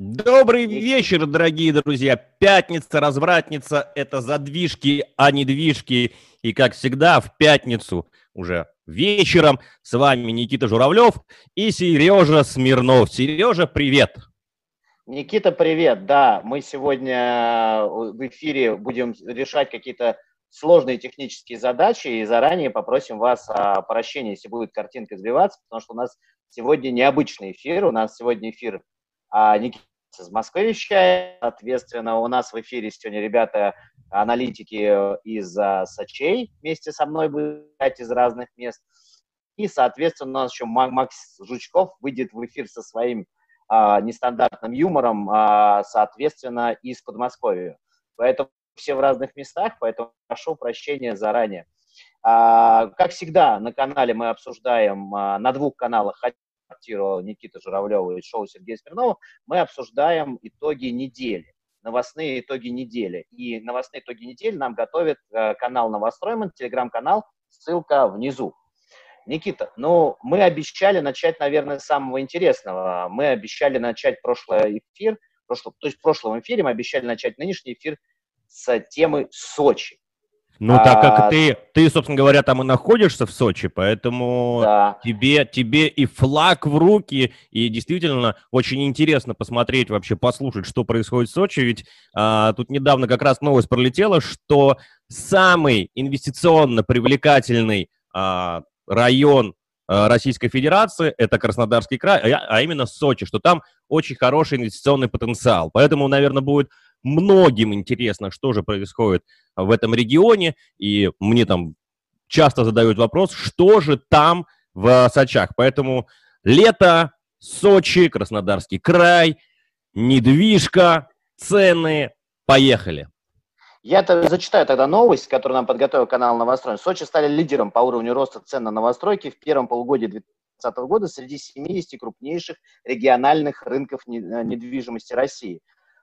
Добрый вечер, дорогие друзья. Пятница, развратница – это задвижки, а не движки. И, как всегда, в пятницу уже вечером с вами Никита Журавлев и Сережа Смирнов. Сережа, привет! Никита, привет! Да, мы сегодня в эфире будем решать какие-то сложные технические задачи и заранее попросим вас о прощении, если будет картинка сбиваться, потому что у нас сегодня необычный эфир, у нас сегодня эфир а, Никита из Москвы вещает. Соответственно, у нас в эфире сегодня ребята, аналитики из а, Сочей вместе со мной будут из разных мест. И, соответственно, у нас еще Макс Жучков выйдет в эфир со своим а, нестандартным юмором, а, соответственно, из Подмосковья. Поэтому все в разных местах, поэтому прошу прощения заранее. А, как всегда, на канале мы обсуждаем а, на двух каналах квартиру Никиты Журавлева и шоу Сергея Смирнова, мы обсуждаем итоги недели, новостные итоги недели. И новостные итоги недели нам готовит э, канал Новостройман, телеграм-канал, ссылка внизу. Никита, ну, мы обещали начать, наверное, с самого интересного. Мы обещали начать прошлый эфир, прошлый, то есть в прошлом эфире мы обещали начать нынешний эфир с темы Сочи. Ну, а, так как ты, ты, собственно говоря, там и находишься в Сочи, поэтому да. тебе, тебе и флаг в руки, и действительно очень интересно посмотреть, вообще послушать, что происходит в Сочи, ведь а, тут недавно как раз новость пролетела, что самый инвестиционно привлекательный а, район а, Российской Федерации, это Краснодарский край, а, а именно Сочи, что там очень хороший инвестиционный потенциал. Поэтому, наверное, будет многим интересно, что же происходит в этом регионе, и мне там часто задают вопрос, что же там в Сочах. Поэтому лето, Сочи, Краснодарский край, недвижка, цены, поехали. Я -то зачитаю тогда новость, которую нам подготовил канал Новострой. Сочи стали лидером по уровню роста цен на новостройки в первом полугодии 2020 года среди 70 крупнейших региональных рынков недвижимости России.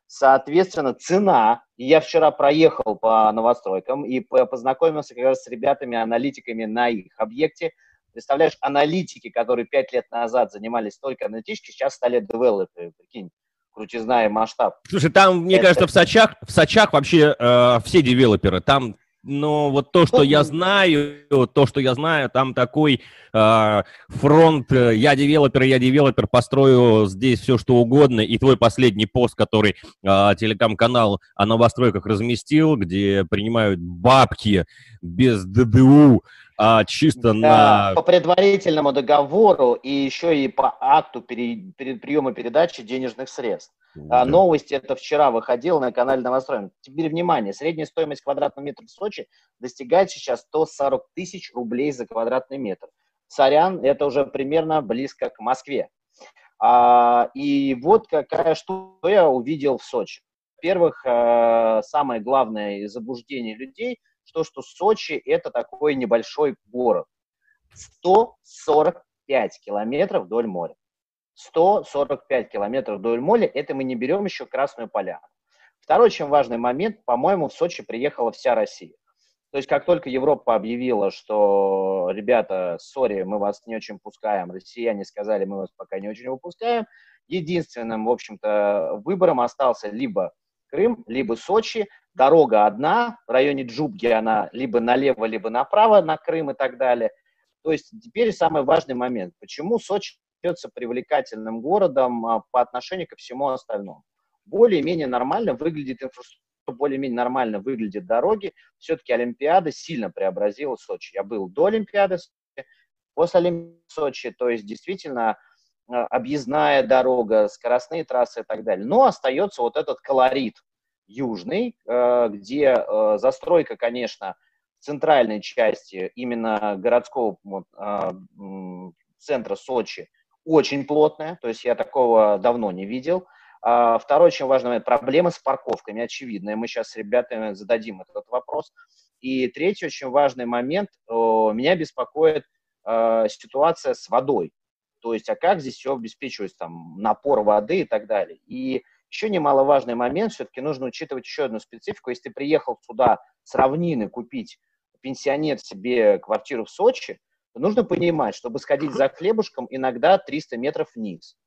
Соответственно, цена, я вчера проехал по новостройкам и познакомился как раз с ребятами-аналитиками на их объекте. Представляешь, аналитики, которые пять лет назад занимались только аналитически, сейчас стали девелоперы, прикинь крутизна и масштаб. Слушай, там, мне это... кажется, в Сочах, в Сочах вообще э, все девелоперы. Там но вот то, что я знаю, то, что я знаю, там такой а, э, фронт, я девелопер, я девелопер, построю здесь все, что угодно, и твой последний пост, который э, телеком-канал о новостройках разместил, где принимают бабки без ДДУ, а чисто да, на... По предварительному договору и еще и по акту пере, пере, приема передачи денежных средств. Да. А, новости это вчера выходило на канале Новостроен. Теперь внимание, средняя стоимость квадратного метра в Сочи достигает сейчас 140 тысяч рублей за квадратный метр. Сорян, это уже примерно близко к Москве. А, и вот какая что я увидел в Сочи. Во-первых, а, самое главное заблуждение людей, что, что Сочи это такой небольшой город. 145 километров вдоль моря. 145 километров до Эльмоли, это мы не берем еще Красную Поляну. Второй очень важный момент, по-моему, в Сочи приехала вся Россия. То есть как только Европа объявила, что, ребята, сори, мы вас не очень пускаем, россияне сказали, мы вас пока не очень выпускаем, единственным, в общем-то, выбором остался либо Крым, либо Сочи. Дорога одна, в районе Джубги она либо налево, либо направо на Крым и так далее. То есть теперь самый важный момент. Почему Сочи остается привлекательным городом а, по отношению ко всему остальному. Более-менее нормально выглядит инфраструктура, более-менее нормально выглядят дороги. Все-таки Олимпиада сильно преобразила Сочи. Я был до Олимпиады, после Олимпиады Сочи, то есть действительно объездная дорога, скоростные трассы и так далее. Но остается вот этот колорит южный, а, где застройка, конечно, центральной части именно городского центра Сочи очень плотная, то есть я такого давно не видел. А, второй очень важный момент – проблема с парковками, очевидная. Мы сейчас с ребятами зададим этот вопрос. И третий очень важный момент – меня беспокоит ситуация с водой. То есть, а как здесь все обеспечивается, там, напор воды и так далее. И еще немаловажный момент, все-таки нужно учитывать еще одну специфику. Если ты приехал сюда с равнины купить пенсионер себе квартиру в Сочи, нужно понимать, чтобы сходить за хлебушком, иногда 300 метров вниз.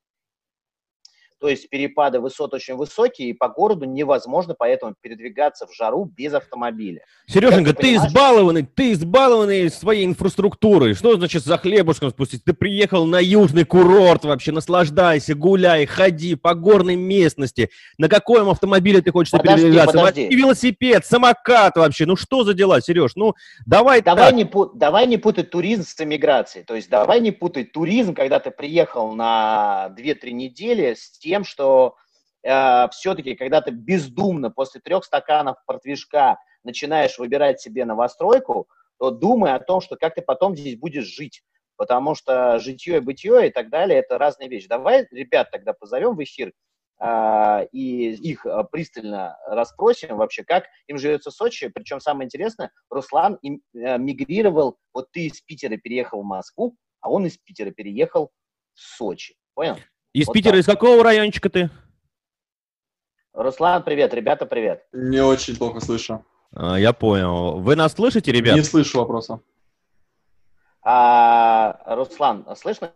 То есть перепады высот очень высокие, и по городу невозможно поэтому передвигаться в жару без автомобиля. Сереженька, ты, ты избалованный, ты избалованный своей инфраструктурой. Что значит за хлебушком спустить? Ты приехал на южный курорт вообще, наслаждайся, гуляй, ходи по горной местности. На каком автомобиле ты хочешь подожди, передвигаться? Подожди. Велосипед, самокат вообще. Ну что за дела, Сереж? Ну давай давай так. Не, давай не путать туризм с эмиграцией. То есть давай не путать туризм, когда ты приехал на 2-3 недели с тем, что э, все-таки, когда ты бездумно после трех стаканов портвишка начинаешь выбирать себе новостройку, то думай о том, что как ты потом здесь будешь жить. Потому что житье и бытие и так далее – это разные вещи. Давай ребят тогда позовем в эфир э, и их э, пристально расспросим вообще, как им живется в Сочи. Причем самое интересное, Руслан им, э, мигрировал, вот ты из Питера переехал в Москву, а он из Питера переехал в Сочи. Понял? Из вот Питера, так. из какого райончика ты? Руслан, привет, ребята, привет. Не очень плохо слышу. А, я понял. Вы нас слышите, ребят? Не слышу вопроса. А, Руслан, слышно?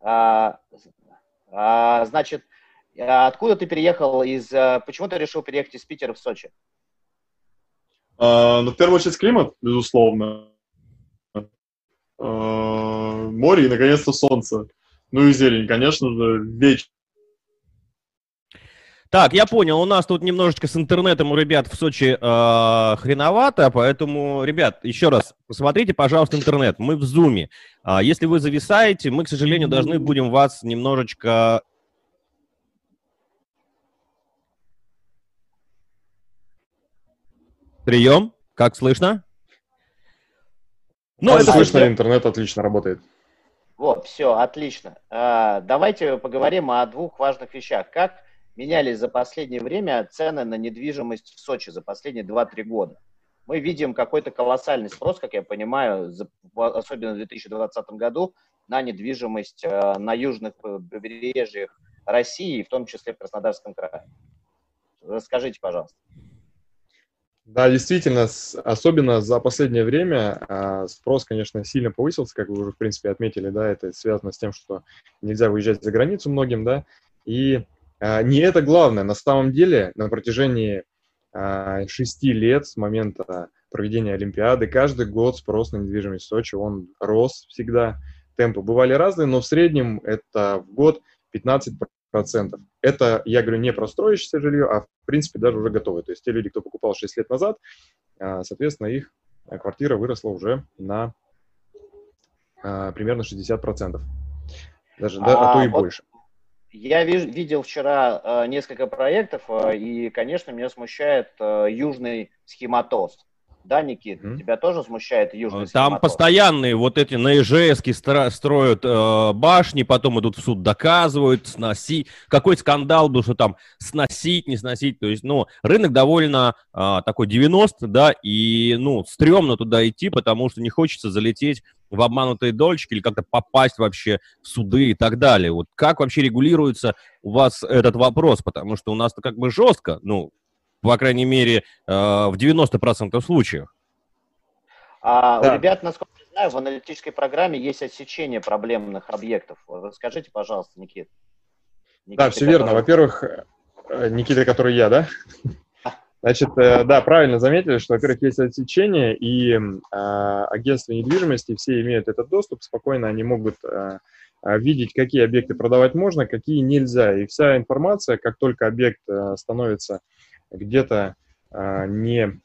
А, а, значит, откуда ты переехал из... А, почему ты решил переехать из Питера в Сочи? А, ну, в первую очередь, климат, безусловно. Э, море и, наконец-то, солнце. Ну и зелень, конечно же, вечер. Так, я понял, у нас тут немножечко с интернетом у ребят в Сочи э, хреновато, поэтому, ребят, еще раз, посмотрите, пожалуйста, интернет. Мы в зуме. Э, если вы зависаете, мы, к сожалению, должны будем вас немножечко... Прием, как слышно? Ну, это слышно, все... интернет отлично работает. Вот, все, отлично. А, давайте поговорим о двух важных вещах. Как менялись за последнее время цены на недвижимость в Сочи за последние 2-3 года? Мы видим какой-то колоссальный спрос, как я понимаю, особенно в 2020 году, на недвижимость а, на южных побережьях России, в том числе в Краснодарском крае. Расскажите, пожалуйста. Да, действительно, особенно за последнее время а, спрос, конечно, сильно повысился, как вы уже, в принципе, отметили, да, это связано с тем, что нельзя выезжать за границу многим, да, и а, не это главное. На самом деле, на протяжении а, шести лет с момента проведения Олимпиады, каждый год спрос на недвижимость в Сочи, он рос всегда, темпы бывали разные, но в среднем это в год 15 процентов. Это, я говорю, не про строящееся жилье, а в принципе даже уже готовое. То есть те люди, кто покупал 6 лет назад, а, соответственно, их квартира выросла уже на а, примерно 60 процентов. Даже, да, а, а то и вот больше. Я видел вчера несколько проектов, и, конечно, меня смущает южный схематоз. Да, Никит, mm-hmm. тебя тоже смущает южный Там схематоз? постоянные вот эти на ИЖСке строят э, башни, потом идут в суд, доказывают, сносить. Какой скандал был, что там сносить, не сносить. То есть, ну, рынок довольно э, такой 90, да, и, ну, стрёмно туда идти, потому что не хочется залететь в обманутые дольчики или как-то попасть вообще в суды и так далее. Вот как вообще регулируется у вас этот вопрос? Потому что у нас-то как бы жестко, ну, по крайней мере, э, в 90% случаев. А да. у ребят, насколько я знаю, в аналитической программе есть отсечение проблемных объектов. Расскажите, пожалуйста, Никит. Никита, да, все который... верно. Во-первых, э, Никита, который я, да? Значит, э, да, правильно заметили, что, во-первых, есть отсечение, и э, агентства недвижимости все имеют этот доступ, спокойно они могут э, видеть, какие объекты продавать можно, какие нельзя. И вся информация, как только объект э, становится где-то а, не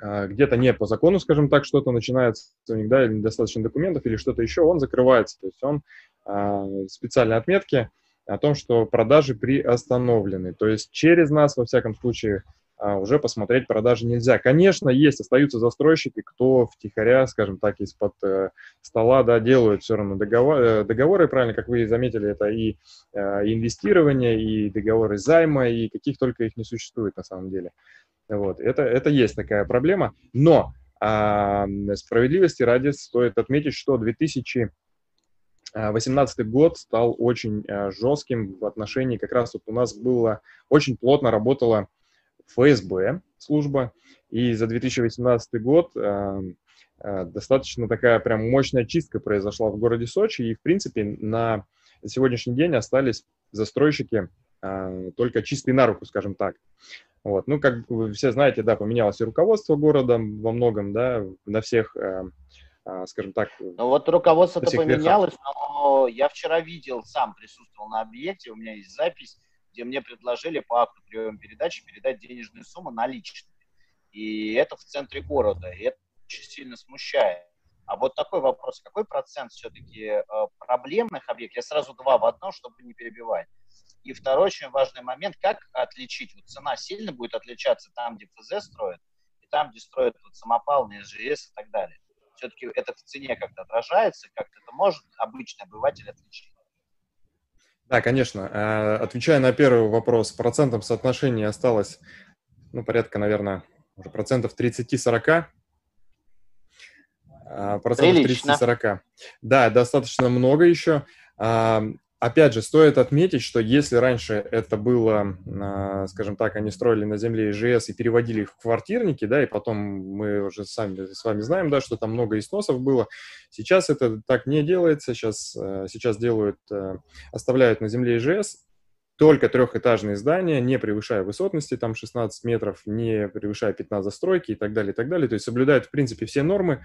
а, где-то не по закону, скажем так, что-то начинается у них, да, или недостаточно документов, или что-то еще, он закрывается. То есть он а, специальные отметки о том, что продажи приостановлены. То есть через нас, во всяком случае, уже посмотреть продажи нельзя. Конечно, есть, остаются застройщики, кто втихаря, скажем так, из-под э, стола, да, делают все равно договор, э, договоры, правильно, как вы заметили, это и э, инвестирование, и договоры займа, и каких только их не существует на самом деле. Вот, это, это есть такая проблема, но а, справедливости ради стоит отметить, что 2018 год стал очень жестким в отношении, как раз вот у нас было, очень плотно работала ФСБ служба, и за 2018 год э, э, достаточно такая прям мощная чистка произошла в городе Сочи, и, в принципе, на сегодняшний день остались застройщики э, только чистые на руку, скажем так. Вот. Ну, как вы все знаете, да, поменялось и руководство города во многом, да, на всех, скажем так. Ну вот руководство-то поменялось, верхах. но я вчера видел, сам присутствовал на объекте, у меня есть запись, где мне предложили по акту приема передачи передать денежную сумму наличными. И это в центре города, и это очень сильно смущает. А вот такой вопрос, какой процент все-таки э, проблемных объектов? Я сразу два в одно, чтобы не перебивать. И второй очень важный момент, как отличить, вот цена сильно будет отличаться там, где ФЗ строят, и там, где строят вот самопал, СЖС и так далее. Все-таки это в цене как-то отражается, как-то это может обычный обыватель отличить. Да, конечно. Э, отвечая на первый вопрос, процентом соотношения осталось, ну, порядка, наверное, уже процентов 30-40. Э, процентов 30-40. Да, достаточно много еще. Опять же, стоит отметить, что если раньше это было, а, скажем так, они строили на земле ИЖС и переводили их в квартирники, да, и потом мы уже сами с вами знаем, да, что там много износов было. Сейчас это так не делается, сейчас, э, сейчас делают, э, оставляют на земле ИЖС, только трехэтажные здания, не превышая высотности, там 16 метров, не превышая 15 застройки и так далее, и так далее. То есть соблюдают, в принципе, все нормы,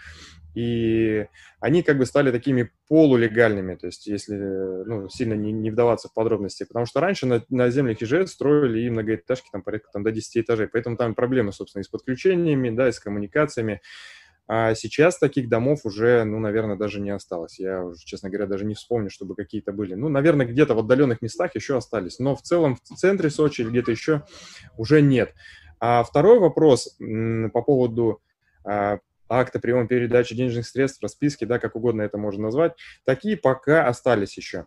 и они как бы стали такими полулегальными, то есть если ну, сильно не, не вдаваться в подробности, потому что раньше на, на землях ИЖС строили и многоэтажки там порядка там, до 10 этажей, поэтому там проблемы, собственно, и с подключениями, да, и с коммуникациями, а сейчас таких домов уже, ну, наверное, даже не осталось. Я честно говоря, даже не вспомню, чтобы какие-то были. Ну, наверное, где-то в отдаленных местах еще остались. Но в целом в центре Сочи или где-то еще уже нет. А второй вопрос по поводу а, акта приема передачи денежных средств, расписки, да, как угодно это можно назвать, такие пока остались еще.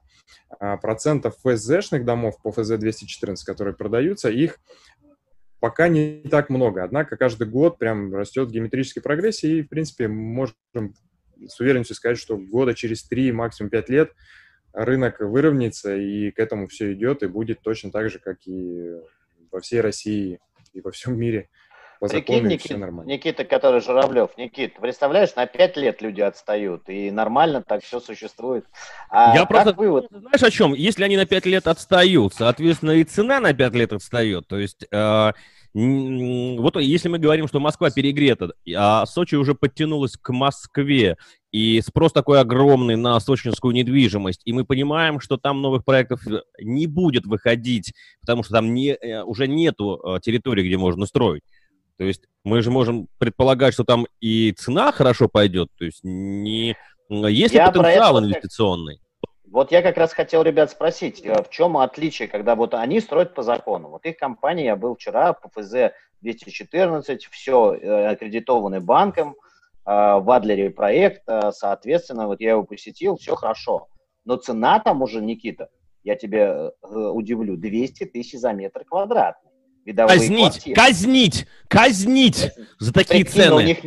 А, процентов ФЗшных домов по ФЗ-214, которые продаются, их пока не так много. Однако каждый год прям растет в геометрической прогрессии, и, в принципе, можем с уверенностью сказать, что года через 3, максимум 5 лет рынок выровняется, и к этому все идет, и будет точно так же, как и во всей России и во всем мире. По Прикинь, закону, Никит, нормально. Никита, который Журавлев, Никит, представляешь, на 5 лет люди отстают, и нормально так все существует. А Я просто, вывод? знаешь о чем? Если они на 5 лет отстают, соответственно, и цена на 5 лет отстает. То есть э, вот если мы говорим, что Москва перегрета, а Сочи уже подтянулась к Москве, и спрос такой огромный на сочинскую недвижимость, и мы понимаем, что там новых проектов не будет выходить, потому что там не, э, уже нету э, территории, где можно строить. То есть мы же можем предполагать, что там и цена хорошо пойдет, то есть не... есть ли потенциал инвестиционный? Вот я как раз хотел ребят спросить, э, в чем отличие, когда вот они строят по закону. Вот их компания, я был вчера по ФЗ 214, все э, аккредитованы банком, э, в Адлере проект, соответственно, вот я его посетил, все хорошо. Но цена там уже, Никита, я тебе удивлю, 200 тысяч за метр квадратный. Видовые казнить, квартиры. казнить, казнить за такие Прикинь, цены. У них,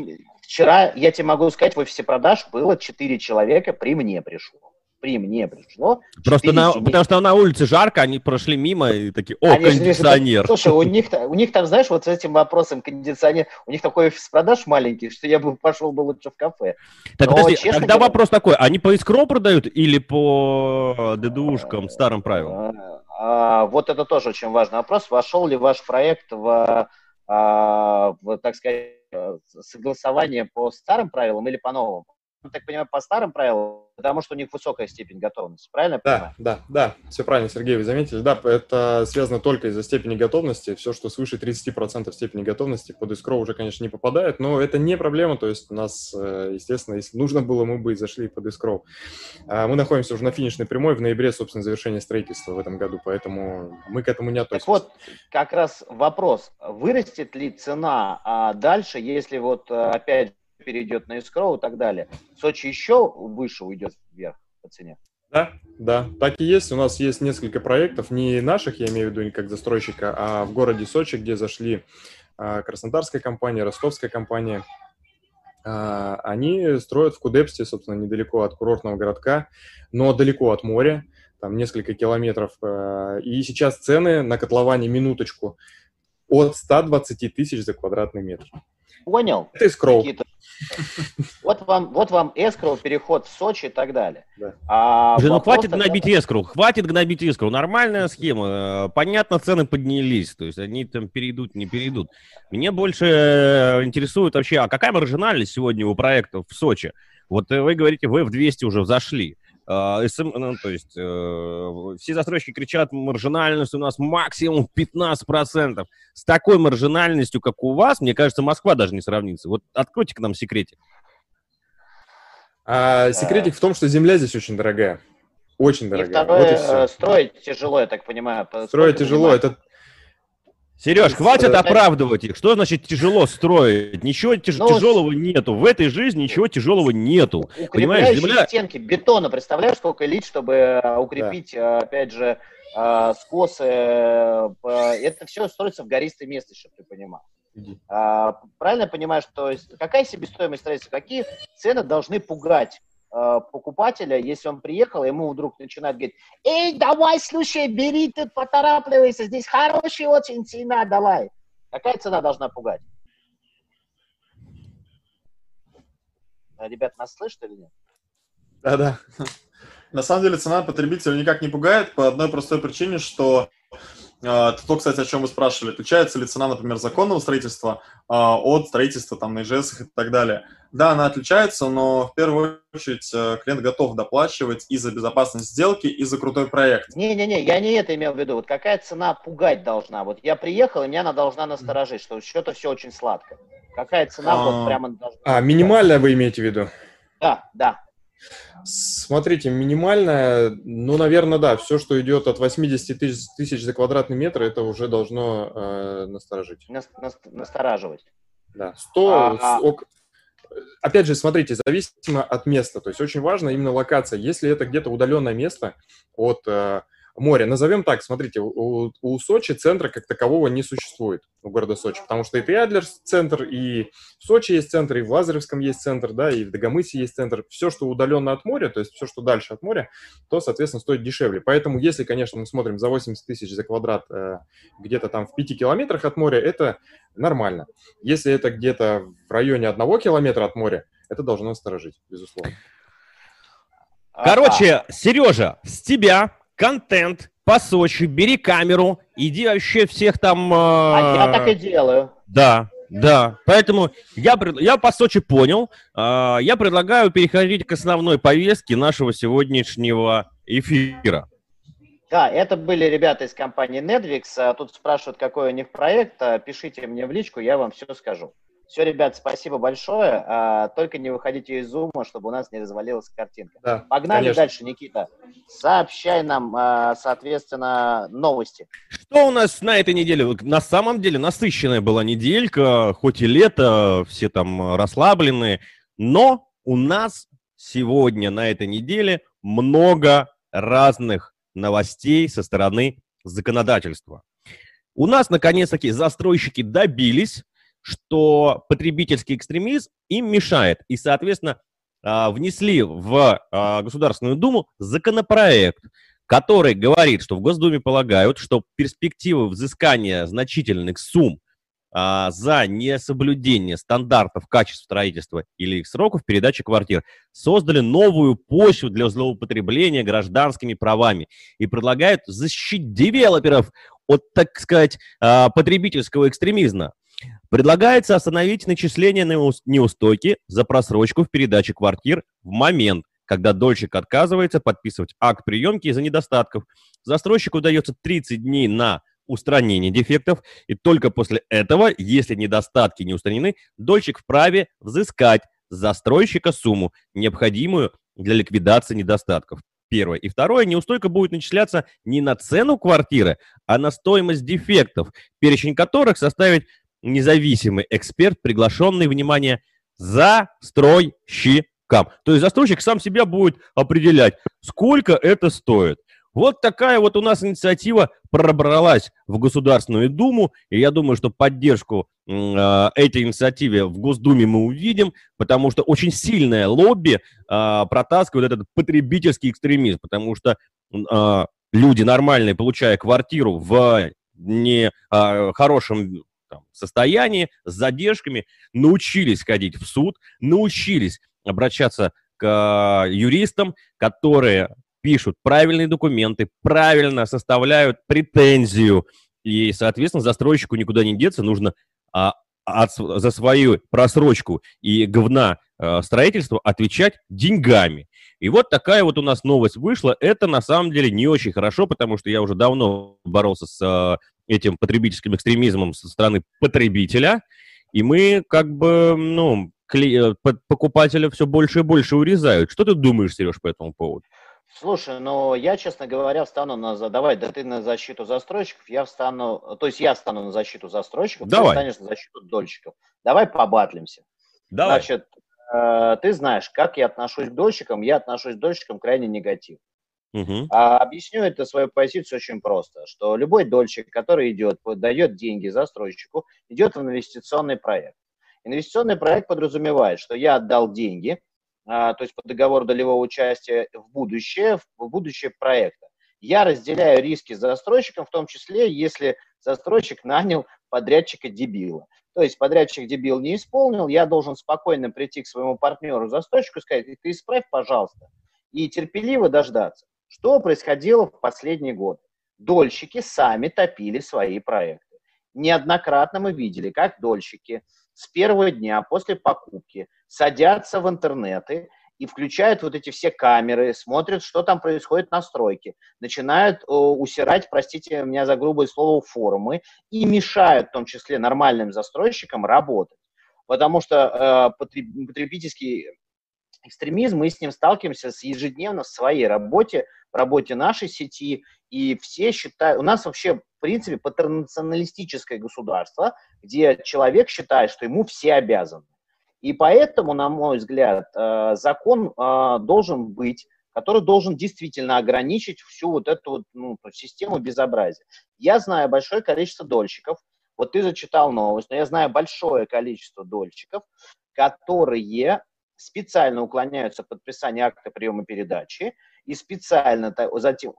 вчера, я тебе могу сказать, в офисе продаж было 4 человека, при мне пришло при мне пришло. Просто на, потому что на улице жарко, они прошли мимо и такие, о, они кондиционер. Же, слушай, у них, у них там, знаешь, вот с этим вопросом кондиционер, у них такой офис продаж маленький, что я бы пошел бы лучше в кафе. Так, Но, подожди, тогда говоря... вопрос такой, они по искро продают или по ДДУшкам, старым правилам? А, вот это тоже очень важный вопрос. Вошел ли ваш проект в, а, в так сказать, э, согласование по старым правилам или по новым? Ну, так понимаю, по старым правилам, потому что у них высокая степень готовности, правильно да, понимаю? Да, да, все правильно, Сергей, вы заметили. Да, это связано только из-за степени готовности. Все, что свыше 30% степени готовности под искро уже, конечно, не попадает, но это не проблема. То есть у нас, э, естественно, если нужно было, мы бы и зашли под искро. А, мы находимся уже на финишной прямой, в ноябре, собственно, завершение строительства в этом году, поэтому мы к этому не относимся. Так вот, как раз вопрос, вырастет ли цена а дальше, если вот, э, опять перейдет на escrow и так далее. Сочи еще выше уйдет вверх по цене. Да, да, так и есть. У нас есть несколько проектов, не наших, я имею в виду, как застройщика, а в городе Сочи, где зашли а, Краснодарская компания, Ростовская компания. А, они строят в Кудепсте, собственно, недалеко от курортного городка, но далеко от моря, там несколько километров. А, и сейчас цены на котловане минуточку от 120 тысяч за квадратный метр. Понял. Это из Никита, Вот вам, вот вам эскроу, переход в Сочи и так далее. Да. А Уже, ну хватит тогда... гнобить эскроу, хватит гнобить эскроу. Нормальная схема. Понятно, цены поднялись, то есть они там перейдут, не перейдут. Мне больше э, интересует вообще, а какая маржинальность сегодня у проектов в Сочи? Вот э, вы говорите, вы в 200 уже взошли. Uh, SM, ну, то есть uh, все застройщики кричат, маржинальность у нас максимум 15%. С такой маржинальностью, как у вас, мне кажется, Москва даже не сравнится. Вот откройте к нам секретик. А, секретик в том, что земля здесь очень дорогая. Очень дорогая. И второе, вот и все. Э, строить тяжело, я так понимаю. Строить тяжело, это Сереж, хватит оправдывать их. Что значит тяжело строить? Ничего тяж- ну, тяжелого нету. В этой жизни ничего тяжелого нету. Понимаешь, земля... стенки бетона, представляешь, сколько лить, чтобы э, укрепить, да. опять же, э, скосы. Э, это все строится в гористой местности, чтобы ты понимал. А, правильно я понимаю, что какая себестоимость строительства, какие цены должны пугать Э, покупателя, если он приехал, ему вдруг начинает говорить, эй, давай, слушай, бери тут, поторапливайся, здесь хорошая очень цена, давай. Какая цена должна пугать? А, ребят, нас слышат или нет? Да-да. На самом деле цена потребителя никак не пугает по одной простой причине, что а, то, кстати, о чем вы спрашивали. Отличается ли цена, например, законного строительства а, от строительства там на ИЖС и так далее? Да, она отличается, но в первую очередь э, клиент готов доплачивать и за безопасность сделки, и за крутой проект. Не-не-не, я не это имел в виду. Вот какая цена пугать должна? Вот я приехал, и меня она должна насторожить, что что-то все очень сладко. Какая цена а, вот прямо должна... А, минимальная вы имеете в виду? Да, да. Смотрите, минимальная, ну, наверное, да, все, что идет от 80 тысяч, тысяч за квадратный метр, это уже должно э, насторожить. Нас, нас, настораживать. Да, 100, а, ок... Опять же, смотрите, зависимо от места, то есть очень важно именно локация. Если это где-то удаленное место от... Э, море. Назовем так, смотрите, у, у Сочи центра как такового не существует, у города Сочи, потому что и Адлер центр, и в Сочи есть центр, и в Лазаревском есть центр, да, и в Дагомысе есть центр. Все, что удаленно от моря, то есть все, что дальше от моря, то, соответственно, стоит дешевле. Поэтому, если, конечно, мы смотрим за 80 тысяч за квадрат э, где-то там в 5 километрах от моря, это нормально. Если это где-то в районе одного километра от моря, это должно насторожить, безусловно. Короче, Сережа, с тебя контент по Сочи, бери камеру, иди вообще всех там... Э... А я так и делаю. Да, да, поэтому я, я по Сочи понял. Э, я предлагаю переходить к основной повестке нашего сегодняшнего эфира. Да, это были ребята из компании Netflix. А тут спрашивают, какой у них проект. А пишите мне в личку, я вам все скажу. Все, ребят, спасибо большое. А, только не выходите из зума, чтобы у нас не развалилась картинка. Да, Погнали конечно. дальше, Никита. Сообщай нам, а, соответственно, новости. Что у нас на этой неделе? На самом деле насыщенная была неделька, хоть и лето, все там расслабленные, но у нас сегодня на этой неделе много разных новостей со стороны законодательства. У нас, наконец-таки, застройщики добились что потребительский экстремизм им мешает. И, соответственно, а, внесли в а, Государственную Думу законопроект, который говорит, что в Госдуме полагают, что перспективы взыскания значительных сумм а, за несоблюдение стандартов качества строительства или их сроков передачи квартир создали новую почву для злоупотребления гражданскими правами и предлагают защитить девелоперов от, так сказать, потребительского экстремизма. Предлагается остановить начисление на неустойки за просрочку в передаче квартир в момент, когда дольщик отказывается подписывать акт приемки из-за недостатков. Застройщику дается 30 дней на устранение дефектов, и только после этого, если недостатки не устранены, дольщик вправе взыскать с застройщика сумму, необходимую для ликвидации недостатков. Первое. И второе, неустойка будет начисляться не на цену квартиры, а на стоимость дефектов, перечень которых составит независимый эксперт, приглашенный, внимание, застройщикам. То есть застройщик сам себя будет определять, сколько это стоит. Вот такая вот у нас инициатива пробралась в Государственную Думу, и я думаю, что поддержку э, этой инициативе в Госдуме мы увидим, потому что очень сильное лобби э, протаскивает этот потребительский экстремизм, потому что э, люди нормальные, получая квартиру в не э, хорошем там, состоянии, с задержками, научились ходить в суд, научились обращаться к э, юристам, которые пишут правильные документы, правильно составляют претензию, и, соответственно, застройщику никуда не деться, нужно а, от, за свою просрочку и говна э, строительства отвечать деньгами. И вот такая вот у нас новость вышла. Это на самом деле не очень хорошо, потому что я уже давно боролся с э, этим потребительским экстремизмом со стороны потребителя, и мы как бы, ну, кли- э, покупателя все больше и больше урезают. Что ты думаешь, Сереж, по этому поводу? Слушай, ну я, честно говоря, встану на... Давай, да ты на защиту застройщиков, я встану... То есть я встану на защиту застройщиков, Давай. ты встанешь на защиту дольщиков. Давай побатлимся. Давай. Значит, э, ты знаешь, как я отношусь к дольщикам. Я отношусь к дольщикам крайне негативно. Угу. А объясню это свою позицию очень просто, что любой дольщик, который идет, дает деньги застройщику, идет в инвестиционный проект. Инвестиционный проект подразумевает, что я отдал деньги, а, то есть по договору долевого участия в будущее, в будущее проекта. Я разделяю риски с застройщиком, в том числе, если застройщик нанял подрядчика дебила. То есть подрядчик дебил не исполнил, я должен спокойно прийти к своему партнеру, застройщику и сказать, ты исправь, пожалуйста, и терпеливо дождаться. Что происходило в последний год? Дольщики сами топили свои проекты. Неоднократно мы видели, как дольщики с первого дня после покупки садятся в интернеты и включают вот эти все камеры, смотрят, что там происходит на стройке, начинают э, усирать, простите меня за грубое слово, форумы и мешают в том числе нормальным застройщикам работать. Потому что э, потребительский экстремизм, мы с ним сталкиваемся с ежедневно в своей работе, в работе нашей сети, и все считают, у нас вообще, в принципе, патернационалистическое государство, где человек считает, что ему все обязаны. И поэтому, на мой взгляд, э, закон э, должен быть, который должен действительно ограничить всю вот эту вот, ну, систему безобразия. Я знаю большое количество дольщиков, вот ты зачитал новость, но я знаю большое количество дольщиков, которые специально уклоняются от подписания акта приема передачи и специально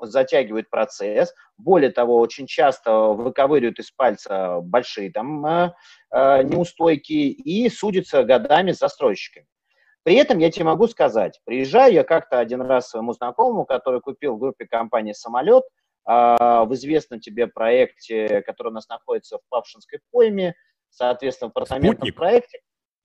затягивают процесс. Более того, очень часто выковыривают из пальца большие там э, э, неустойки и судятся годами с застройщиками. При этом я тебе могу сказать, приезжаю я как-то один раз своему знакомому, который купил в группе компании самолет, э, в известном тебе проекте, который у нас находится в Павшинской пойме, соответственно, в апартаментном Спутник. проекте,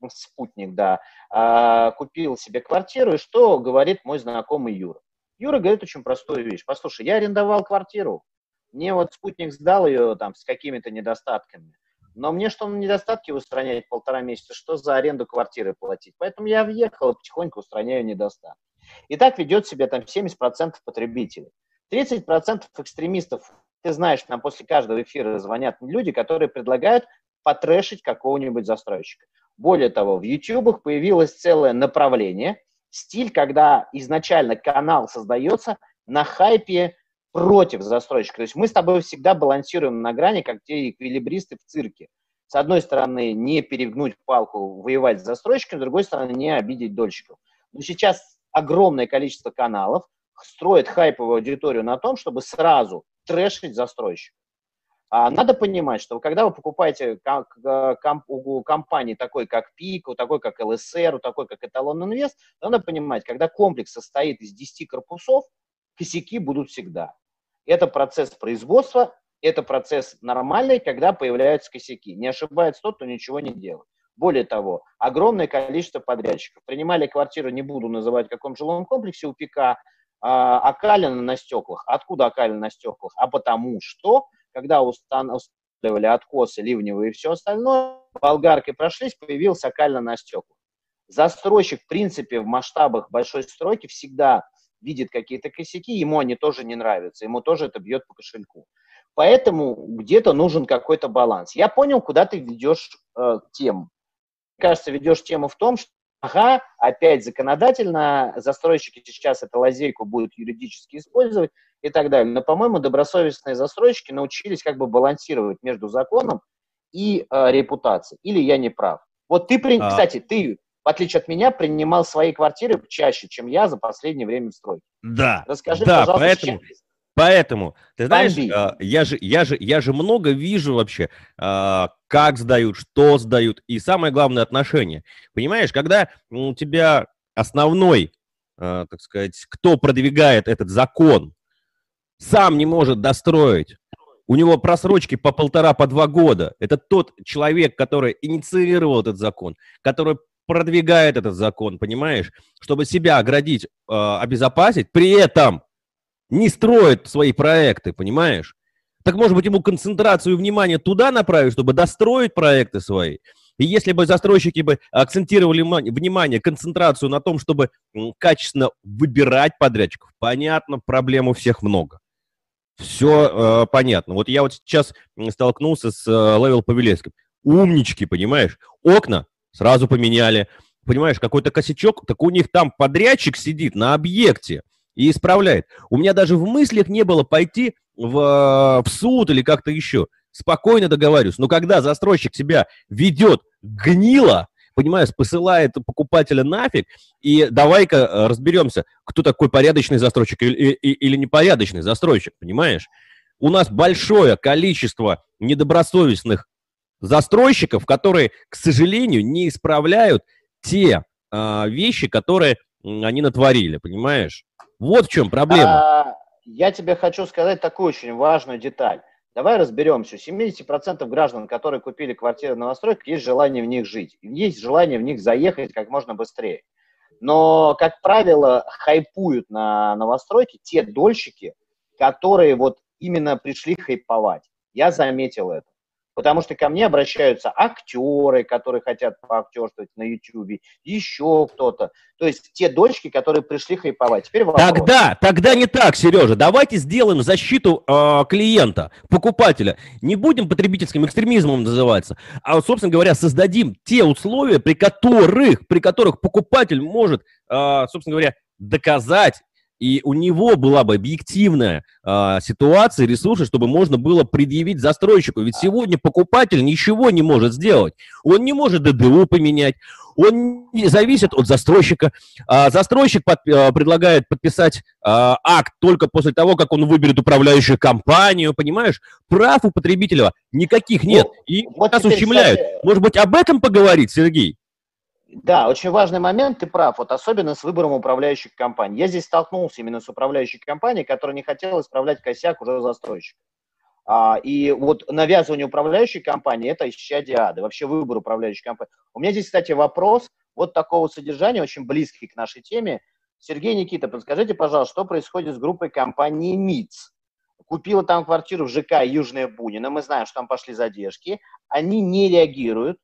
спутник, да, а, купил себе квартиру, и что говорит мой знакомый Юра? Юра говорит очень простую вещь. Послушай, я арендовал квартиру, мне вот спутник сдал ее там с какими-то недостатками, но мне что недостатки устранять полтора месяца, что за аренду квартиры платить? Поэтому я въехал и потихоньку устраняю недостатки. И так ведет себя там 70% потребителей. 30% экстремистов, ты знаешь, нам после каждого эфира звонят люди, которые предлагают потрешить какого-нибудь застройщика. Более того, в YouTube появилось целое направление, стиль, когда изначально канал создается на хайпе против застройщика. То есть мы с тобой всегда балансируем на грани, как те эквилибристы в цирке. С одной стороны, не перегнуть палку, воевать с застройщиком, с другой стороны, не обидеть дольщиков. Но сейчас огромное количество каналов строит хайповую аудиторию на том, чтобы сразу трэшить застройщика. А надо понимать, что когда вы покупаете у компании такой, как ПИК, у такой, как ЛСР, у такой, как Эталон Инвест, надо понимать, когда комплекс состоит из 10 корпусов, косяки будут всегда. Это процесс производства, это процесс нормальный, когда появляются косяки. Не ошибается тот, кто ничего не делает. Более того, огромное количество подрядчиков принимали квартиру, не буду называть в каком жилом комплексе, у ПИКа, а, окалина на стеклах. Откуда окалина на стеклах? А потому что когда устанавливали откосы ливневые и все остальное, болгаркой прошлись, появился кально на стеклах. Застройщик, в принципе, в масштабах большой стройки всегда видит какие-то косяки, ему они тоже не нравятся, ему тоже это бьет по кошельку. Поэтому где-то нужен какой-то баланс. Я понял, куда ты ведешь э, тему. Мне кажется, ведешь тему в том, что ага, опять законодательно застройщики сейчас эту лазейку будут юридически использовать, и так далее. Но, по-моему, добросовестные застройщики научились как бы балансировать между законом и э, репутацией. Или я не прав? Вот ты, при... а... кстати, ты, в отличие от меня, принимал свои квартиры чаще, чем я за последнее время в стройке. Да. Расскажи, да, пожалуйста, поэтому... чем, Поэтому, ты знаешь, э, я же, я, же, я же много вижу вообще, э, как сдают, что сдают, и самое главное отношение. Понимаешь, когда у тебя основной, так сказать, кто продвигает этот закон, сам не может достроить, у него просрочки по полтора, по два года. Это тот человек, который инициировал этот закон, который продвигает этот закон, понимаешь, чтобы себя оградить, э, обезопасить, при этом не строит свои проекты, понимаешь? Так, может быть, ему концентрацию внимания туда направить, чтобы достроить проекты свои. И если бы застройщики бы акцентировали внимание, концентрацию на том, чтобы качественно выбирать подрядчиков, понятно, проблем у всех много. Все э, понятно. Вот я вот сейчас столкнулся с э, Павелецким. Умнички, понимаешь? Окна сразу поменяли. Понимаешь, какой-то косячок, так у них там подрядчик сидит на объекте и исправляет. У меня даже в мыслях не было пойти в, в суд или как-то еще. Спокойно договариваюсь. Но когда застройщик себя ведет гнило, понимаешь, посылает покупателя нафиг, и давай-ка э, разберемся, кто такой порядочный застройщик или, или, непорядочный застройщик, понимаешь? У нас большое количество недобросовестных застройщиков, которые, к сожалению, не исправляют те э, вещи, которые они натворили, понимаешь? Вот в чем проблема. А, я тебе хочу сказать такую очень важную деталь. Давай разберемся. У 70% граждан, которые купили квартиры на новостройках, есть желание в них жить. Есть желание в них заехать как можно быстрее. Но, как правило, хайпуют на новостройки те дольщики, которые вот именно пришли хайповать. Я заметил это. Потому что ко мне обращаются актеры, которые хотят поактерствовать на YouTube, еще кто-то. То есть те дочки, которые пришли хайповать. Теперь вопрос. Тогда, тогда не так, Сережа. Давайте сделаем защиту э, клиента, покупателя. Не будем потребительским экстремизмом называться, а, собственно говоря, создадим те условия, при которых, при которых покупатель может, э, собственно говоря, доказать и у него была бы объективная э, ситуация, ресурсы, чтобы можно было предъявить застройщику. Ведь сегодня покупатель ничего не может сделать. Он не может ДДУ поменять, он не зависит от застройщика. А застройщик под, а, предлагает подписать а, акт только после того, как он выберет управляющую компанию, понимаешь? Прав у потребителя никаких нет. Ну, и вот нас ущемляют. Кстати... Может быть, об этом поговорить, Сергей? Да, очень важный момент, ты прав, вот особенно с выбором управляющих компаний. Я здесь столкнулся именно с управляющей компанией, которая не хотела исправлять косяк уже застройщика. А, и вот навязывание управляющей компании – это исчадие ада, вообще выбор управляющей компании. У меня здесь, кстати, вопрос вот такого содержания, очень близкий к нашей теме. Сергей Никита, подскажите, пожалуйста, что происходит с группой компании МИЦ? Купила там квартиру в ЖК Южная Бунина, мы знаем, что там пошли задержки, они не реагируют,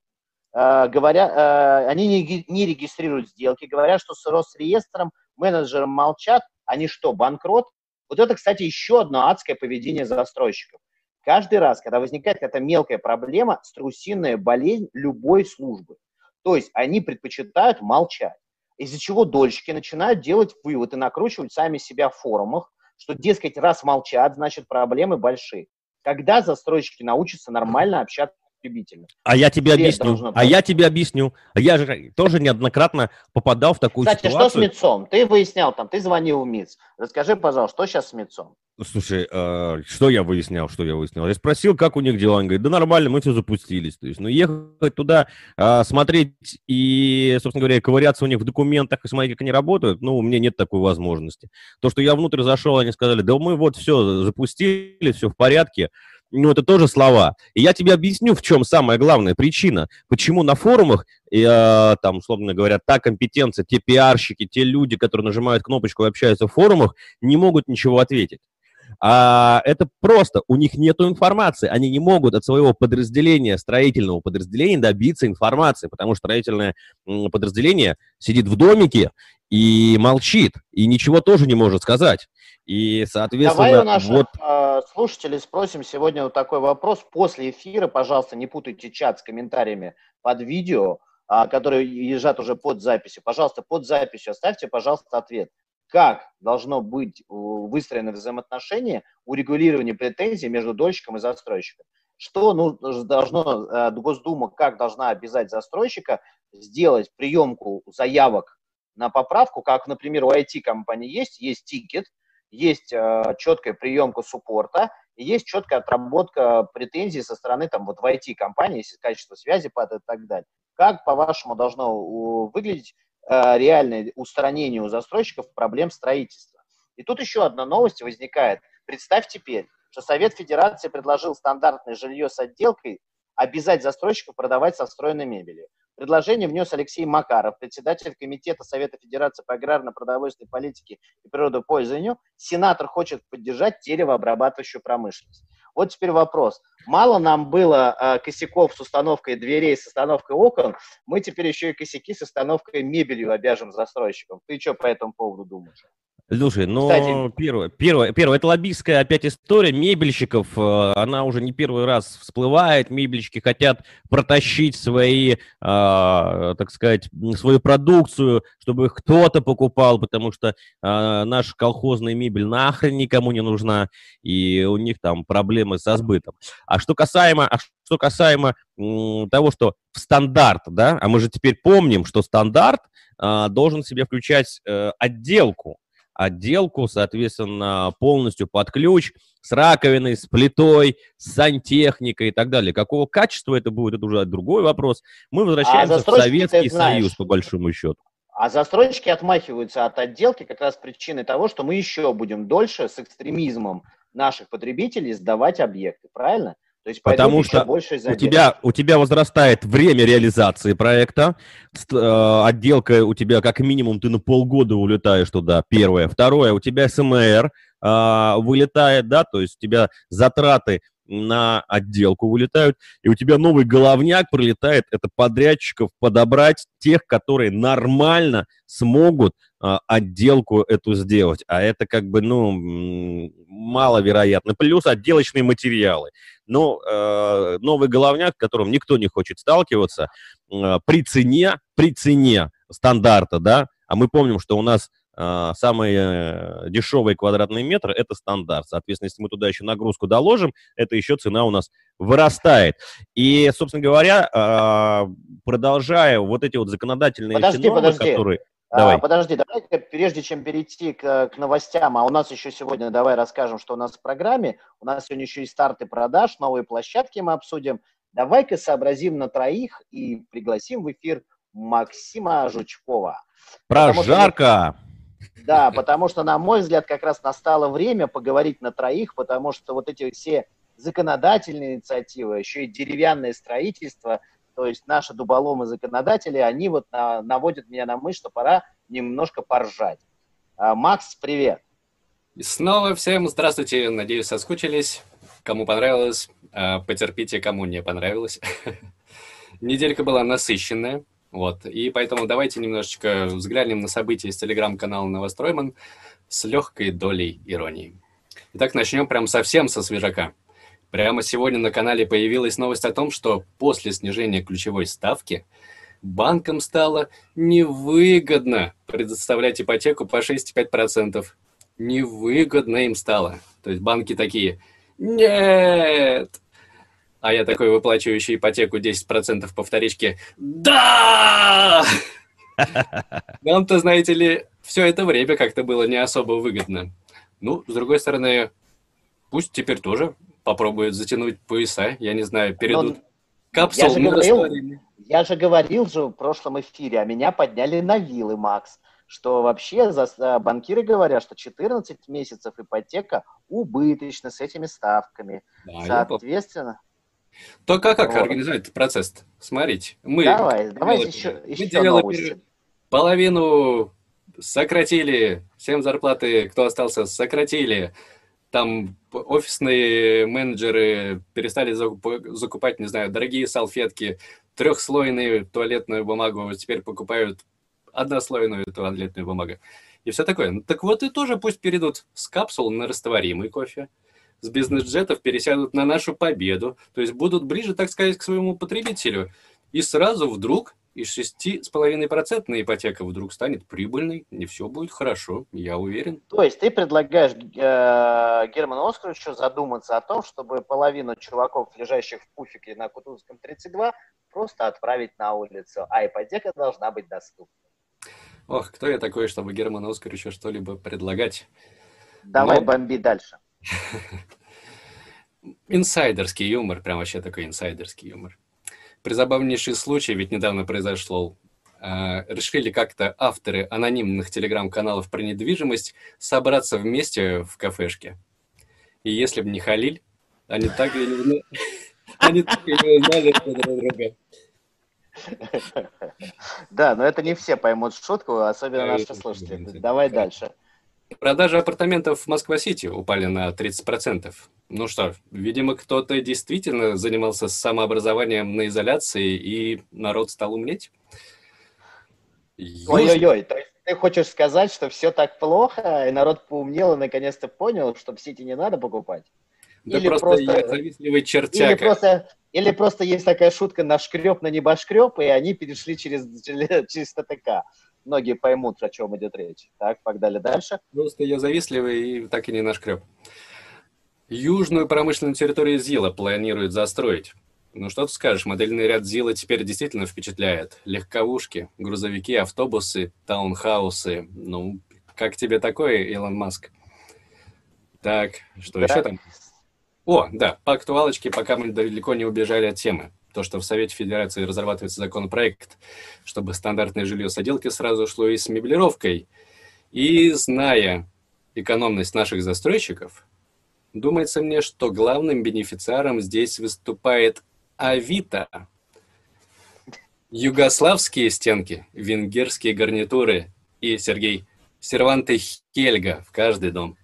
говоря, э, они не, не регистрируют сделки, говорят, что с Росреестром менеджером молчат, они что, банкрот? Вот это, кстати, еще одно адское поведение застройщиков. Каждый раз, когда возникает эта мелкая проблема, страусиная болезнь любой службы. То есть они предпочитают молчать. Из-за чего дольщики начинают делать вывод и накручивать сами себя в форумах, что, дескать, раз молчат, значит, проблемы большие. Когда застройщики научатся нормально общаться потребителя. А я тебе объясню. А я тебе объясню. Я же тоже неоднократно попадал в такую Кстати, ситуацию. что с МИЦом? Ты выяснял там, ты звонил в МИЦ. Расскажи, пожалуйста, что сейчас с МИЦом? Слушай, э, что я выяснял, что я выяснял? Я спросил, как у них дела. Он говорит, да нормально, мы все запустились. То есть, ну, ехать туда, э, смотреть и, собственно говоря, ковыряться у них в документах и смотреть, как они работают, ну, у меня нет такой возможности. То, что я внутрь зашел, они сказали, да мы вот все запустили, все в порядке, ну, это тоже слова. И я тебе объясню, в чем самая главная причина, почему на форумах, э, там, условно говоря, та компетенция, те пиарщики, те люди, которые нажимают кнопочку и общаются в форумах, не могут ничего ответить. А это просто, у них нет информации, они не могут от своего подразделения, строительного подразделения добиться информации, потому что строительное подразделение сидит в домике и молчит, и ничего тоже не может сказать. И, соответственно, Давай у наших вот... Э, слушателей спросим сегодня вот такой вопрос. После эфира, пожалуйста, не путайте чат с комментариями под видео, а, которые лежат уже под записью. Пожалуйста, под записью оставьте, пожалуйста, ответ. Как должно быть выстроено взаимоотношение урегулирования претензий между дольщиком и застройщиком? Что ну, должно э, Госдума, как должна обязать застройщика сделать приемку заявок на поправку, как, например, у IT-компании есть, есть тикет, есть э, четкая приемка суппорта, и есть четкая отработка претензий со стороны там вот в IT-компании, если качество связи падает и так далее. Как, по-вашему, должно выглядеть э, реальное устранение у застройщиков проблем строительства? И тут еще одна новость возникает. Представь теперь, что Совет Федерации предложил стандартное жилье с отделкой обязать застройщиков продавать со встроенной мебелью. Предложение внес Алексей Макаров, председатель Комитета Совета Федерации по аграрно-продовольственной политике и природопользованию. Сенатор хочет поддержать деревообрабатывающую промышленность. Вот теперь вопрос. Мало нам было э, косяков с установкой дверей, с установкой окон, мы теперь еще и косяки с установкой мебелью обяжем застройщикам. Ты что по этому поводу думаешь? Слушай, ну, Кстати, первое, первое, первое, это лоббистская опять история мебельщиков, э, она уже не первый раз всплывает, мебельщики хотят протащить свои, э, так сказать, свою продукцию, чтобы их кто-то покупал, потому что э, наша колхозная мебель нахрен никому не нужна, и у них там проблемы со сбытом. А что касаемо, а что касаемо м, того, что в стандарт, да, а мы же теперь помним, что стандарт э, должен в себя включать э, отделку, отделку, соответственно, полностью под ключ, с раковиной, с плитой, с сантехникой и так далее. Какого качества это будет, это уже другой вопрос. Мы возвращаемся а в Советский Союз, по большому счету. А застройщики отмахиваются от отделки как раз причиной того, что мы еще будем дольше с экстремизмом наших потребителей сдавать объекты, правильно? То есть Потому что у тебя, у тебя возрастает время реализации проекта, э, отделка у тебя как минимум ты на полгода улетаешь туда, первое. Второе, у тебя СМР э, вылетает, да, то есть у тебя затраты на отделку вылетают, и у тебя новый головняк прилетает, это подрядчиков подобрать тех, которые нормально смогут а, отделку эту сделать. А это как бы, ну, маловероятно. Плюс отделочные материалы. Но э, новый головняк, с которым никто не хочет сталкиваться, э, при цене, при цене стандарта, да, а мы помним, что у нас самый э, дешевый квадратный метр – это стандарт. Соответственно, если мы туда еще нагрузку доложим, это еще цена у нас вырастает. И, собственно говоря, а, продолжая вот эти вот законодательные подожди, нормы, подожди. которые… А, давай. А, подожди, давай прежде чем перейти к, к новостям, а у нас еще сегодня, давай расскажем, что у нас в программе. У нас сегодня еще и старты продаж, новые площадки мы обсудим. Давай-ка сообразим на троих и пригласим в эфир Максима Жучкова. Прожарка! Что да, потому что, на мой взгляд, как раз настало время поговорить на троих, потому что вот эти все законодательные инициативы, еще и деревянное строительство, то есть наши дуболомы законодатели, они вот на, наводят меня на мысль, что пора немножко поржать. А, Макс, привет. И снова всем здравствуйте, надеюсь, соскучились. Кому понравилось, а, потерпите, кому не понравилось. Неделька была насыщенная. Вот. И поэтому давайте немножечко взглянем на события из телеграм-канала Новостройман с легкой долей иронии. Итак, начнем прям совсем со свежака. Прямо сегодня на канале появилась новость о том, что после снижения ключевой ставки банкам стало невыгодно предоставлять ипотеку по 6,5%. Невыгодно им стало. То есть банки такие, нет, а я такой выплачивающий ипотеку 10% по вторичке. Да! Нам-то, знаете ли, все это время как-то было не особо выгодно. Ну, с другой стороны, пусть теперь тоже попробуют затянуть пояса, я не знаю, перейдут капсул. Я же, говорил, я же говорил же в прошлом эфире, а меня подняли на вилы, Макс, что вообще за, э, банкиры говорят, что 14 месяцев ипотека убыточна с этими ставками. Да, Соответственно, только как вот. организовать этот процесс? Смотрите, мы... Давай, давайте еще, еще девелоперы половину сократили, всем зарплаты, кто остался, сократили. Там офисные менеджеры перестали закупать, не знаю, дорогие салфетки, трехслойную туалетную бумагу, теперь покупают однослойную туалетную бумагу. И все такое. Ну, так вот и тоже пусть перейдут с капсул на растворимый кофе с бизнес-джетов пересядут на нашу победу, то есть будут ближе, так сказать, к своему потребителю. И сразу вдруг из 6,5% ипотека вдруг станет прибыльной, не все будет хорошо, я уверен. То есть ты предлагаешь э, Герману Оскаровичу задуматься о том, чтобы половину чуваков, лежащих в пуфике на Кутузовском 32, просто отправить на улицу, а ипотека должна быть доступна. Ох, кто я такой, чтобы Герману Оскаровичу что-либо предлагать? Давай Но... бомби дальше. Инсайдерский юмор, прям вообще такой инсайдерский юмор. Призабавнейший случай, ведь недавно произошло. Э, решили как-то авторы анонимных телеграм-каналов про недвижимость собраться вместе в кафешке. И если бы не Халиль, они так и не, они так и не узнали друг друга. Да, но это не все поймут шутку, особенно наши слушатели. Давай дальше. Продажи апартаментов в Москва-Сити упали на 30%. Ну что, видимо, кто-то действительно занимался самообразованием на изоляции, и народ стал умнеть. Ой-ой-ой, то есть ты хочешь сказать, что все так плохо, и народ поумнел и наконец-то понял, что в Сити не надо покупать? Да или просто, просто я завистливый чертяка. Или просто, или просто есть такая шутка на шкреп, на небоскреб, и они перешли через, через ТТК. Многие поймут, о чем идет речь. Так, погнали дальше. Просто я завистливый и так и не нашкреб. Южную промышленную территорию ЗИЛа планируют застроить. Ну что ты скажешь, модельный ряд ЗИЛа теперь действительно впечатляет. Легковушки, грузовики, автобусы, таунхаусы. Ну, как тебе такое, Илон Маск? Так, что да. еще там? О, да, по актуалочке, пока мы далеко не убежали от темы. То, что в Совете Федерации разрабатывается законопроект, чтобы стандартное жилье с отделки сразу шло и с меблировкой. И зная экономность наших застройщиков, думается мне, что главным бенефициаром здесь выступает Авито. Югославские стенки, венгерские гарнитуры и, Сергей, серванты Хельга в каждый дом.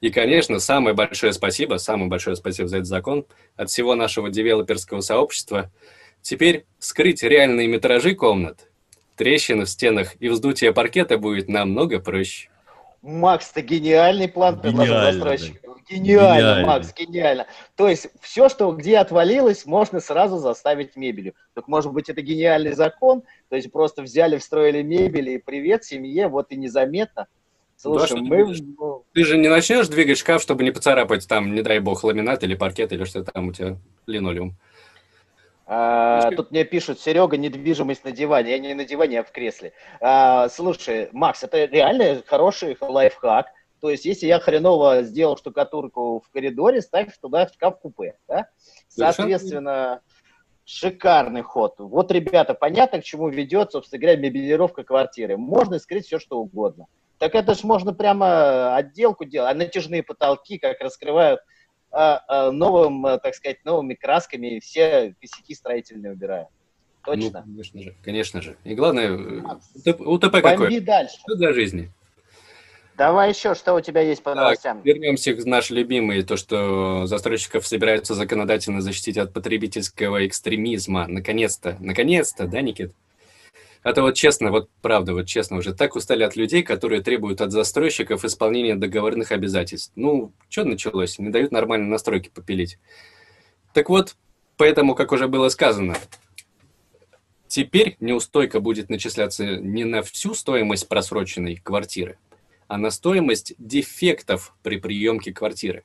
И, конечно, самое большое спасибо, самое большое спасибо за этот закон от всего нашего девелоперского сообщества. Теперь скрыть реальные метражи комнат, трещины в стенах и вздутие паркета будет намного проще. Макс, это гениальный план предложил застройщик. Гениально, гениально, Макс, гениально. То есть все, что где отвалилось, можно сразу заставить мебелью. Так может быть это гениальный закон, то есть просто взяли, встроили мебель и привет семье, вот и незаметно. Слушай, да, мы... Ты, ты же не начнешь двигать шкаф, чтобы не поцарапать там, не дай бог, ламинат или паркет или что там у тебя линолеум. А, тут мне пишут, Серега, недвижимость на диване. Я не на диване, я в кресле. А, слушай, Макс, это реально хороший лайфхак. То есть, если я хреново сделал штукатурку в коридоре, ставь туда шкаф-купе. Да? Соответственно, шикарный ход. Вот, ребята, понятно, к чему ведет, собственно говоря, мебелировка квартиры. Можно скрыть все, что угодно. Так это ж можно прямо отделку делать, а натяжные потолки, как раскрывают а, а, новым, а, так сказать, новыми красками, и все косяки строительные убирают. Точно? Ну, конечно же, конечно же. И главное, УТП, УТП какой? дальше. Что для жизни? Давай еще, что у тебя есть по новостям? Так, вернемся к нашей любимой, то, что застройщиков собираются законодательно защитить от потребительского экстремизма. Наконец-то, наконец-то, да, Никит? Это вот честно, вот правда, вот честно, уже так устали от людей, которые требуют от застройщиков исполнения договорных обязательств. Ну, что началось? Не дают нормально настройки попилить. Так вот, поэтому, как уже было сказано, теперь неустойка будет начисляться не на всю стоимость просроченной квартиры, а на стоимость дефектов при приемке квартиры.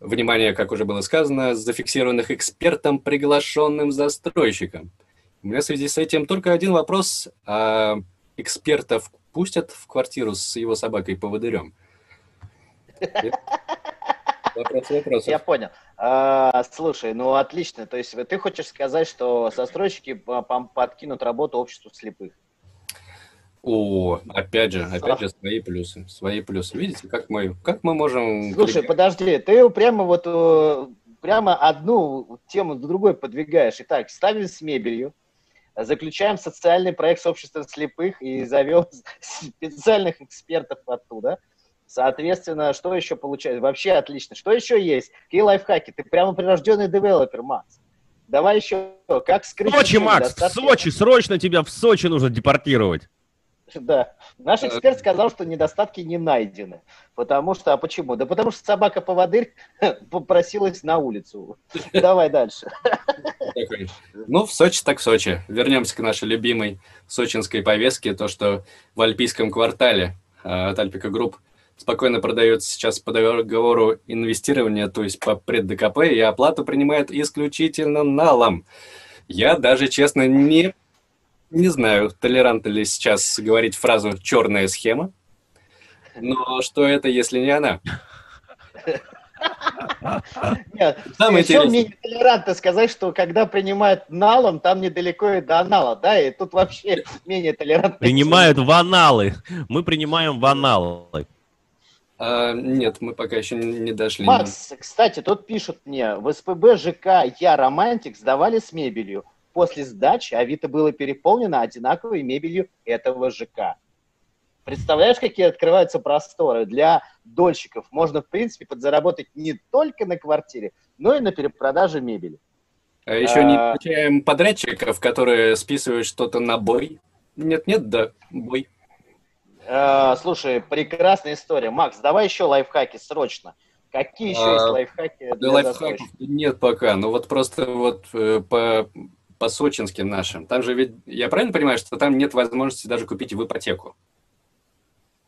Внимание, как уже было сказано, зафиксированных экспертом, приглашенным застройщиком – у меня в связи с этим только один вопрос. А экспертов пустят в квартиру с его собакой-поводырем? Вопрос вопросов. Я понял. А, слушай, ну отлично. То есть ты хочешь сказать, что застройщики подкинут работу обществу слепых? О, опять же, опять же, свои плюсы, свои плюсы. Видите, как мы, как мы можем... Слушай, подожди, ты прямо вот, э, прямо одну тему за другой подвигаешь. Итак, ставим с мебелью, заключаем социальный проект с обществом слепых и зовем специальных экспертов оттуда. Соответственно, что еще получается? Вообще отлично. Что еще есть? Какие лайфхаки? Ты прямо прирожденный девелопер, Макс. Давай еще, как скрыть... Сочи, Макс, в Сочи, срочно тебя в Сочи нужно депортировать. Да. Наш э, эксперт сказал, что недостатки не найдены. Потому что, а почему? Да потому что собака-поводырь попросилась на улицу. Давай дальше. Ну, в Сочи так в Сочи. Вернемся к нашей любимой сочинской повестке, то, что в Альпийском квартале э, от Альпика Групп спокойно продается сейчас по договору инвестирования, то есть по пред-ДКП, и оплату принимает исключительно налом. Я даже, честно, не не знаю, толерантно ли сейчас говорить фразу «черная схема». Но что это, если не она? Нет, еще мне толерантно сказать, что когда принимают налом, там недалеко и до анала, да, и тут вообще менее толерантно. Принимают в аналы. Мы принимаем в аналы. А, нет, мы пока еще не дошли. Макс, кстати, тут пишут мне, в СПБ ЖК «Я Романтик» сдавали с мебелью. После сдачи Авито было переполнено одинаковой мебелью этого ЖК. Представляешь, какие открываются просторы для дольщиков? Можно, в принципе, подзаработать не только на квартире, но и на перепродаже мебели. А еще не а. получаем подрядчиков, которые списывают что-то на бой. Нет-нет, да, бой. А, слушай, прекрасная история. Макс, давай еще лайфхаки срочно. Какие еще а, есть лайфхаки? Для лайфхаков нет пока. Ну вот просто вот э, по, по сочинским нашим. Там же ведь, я правильно понимаю, что там нет возможности даже купить в ипотеку?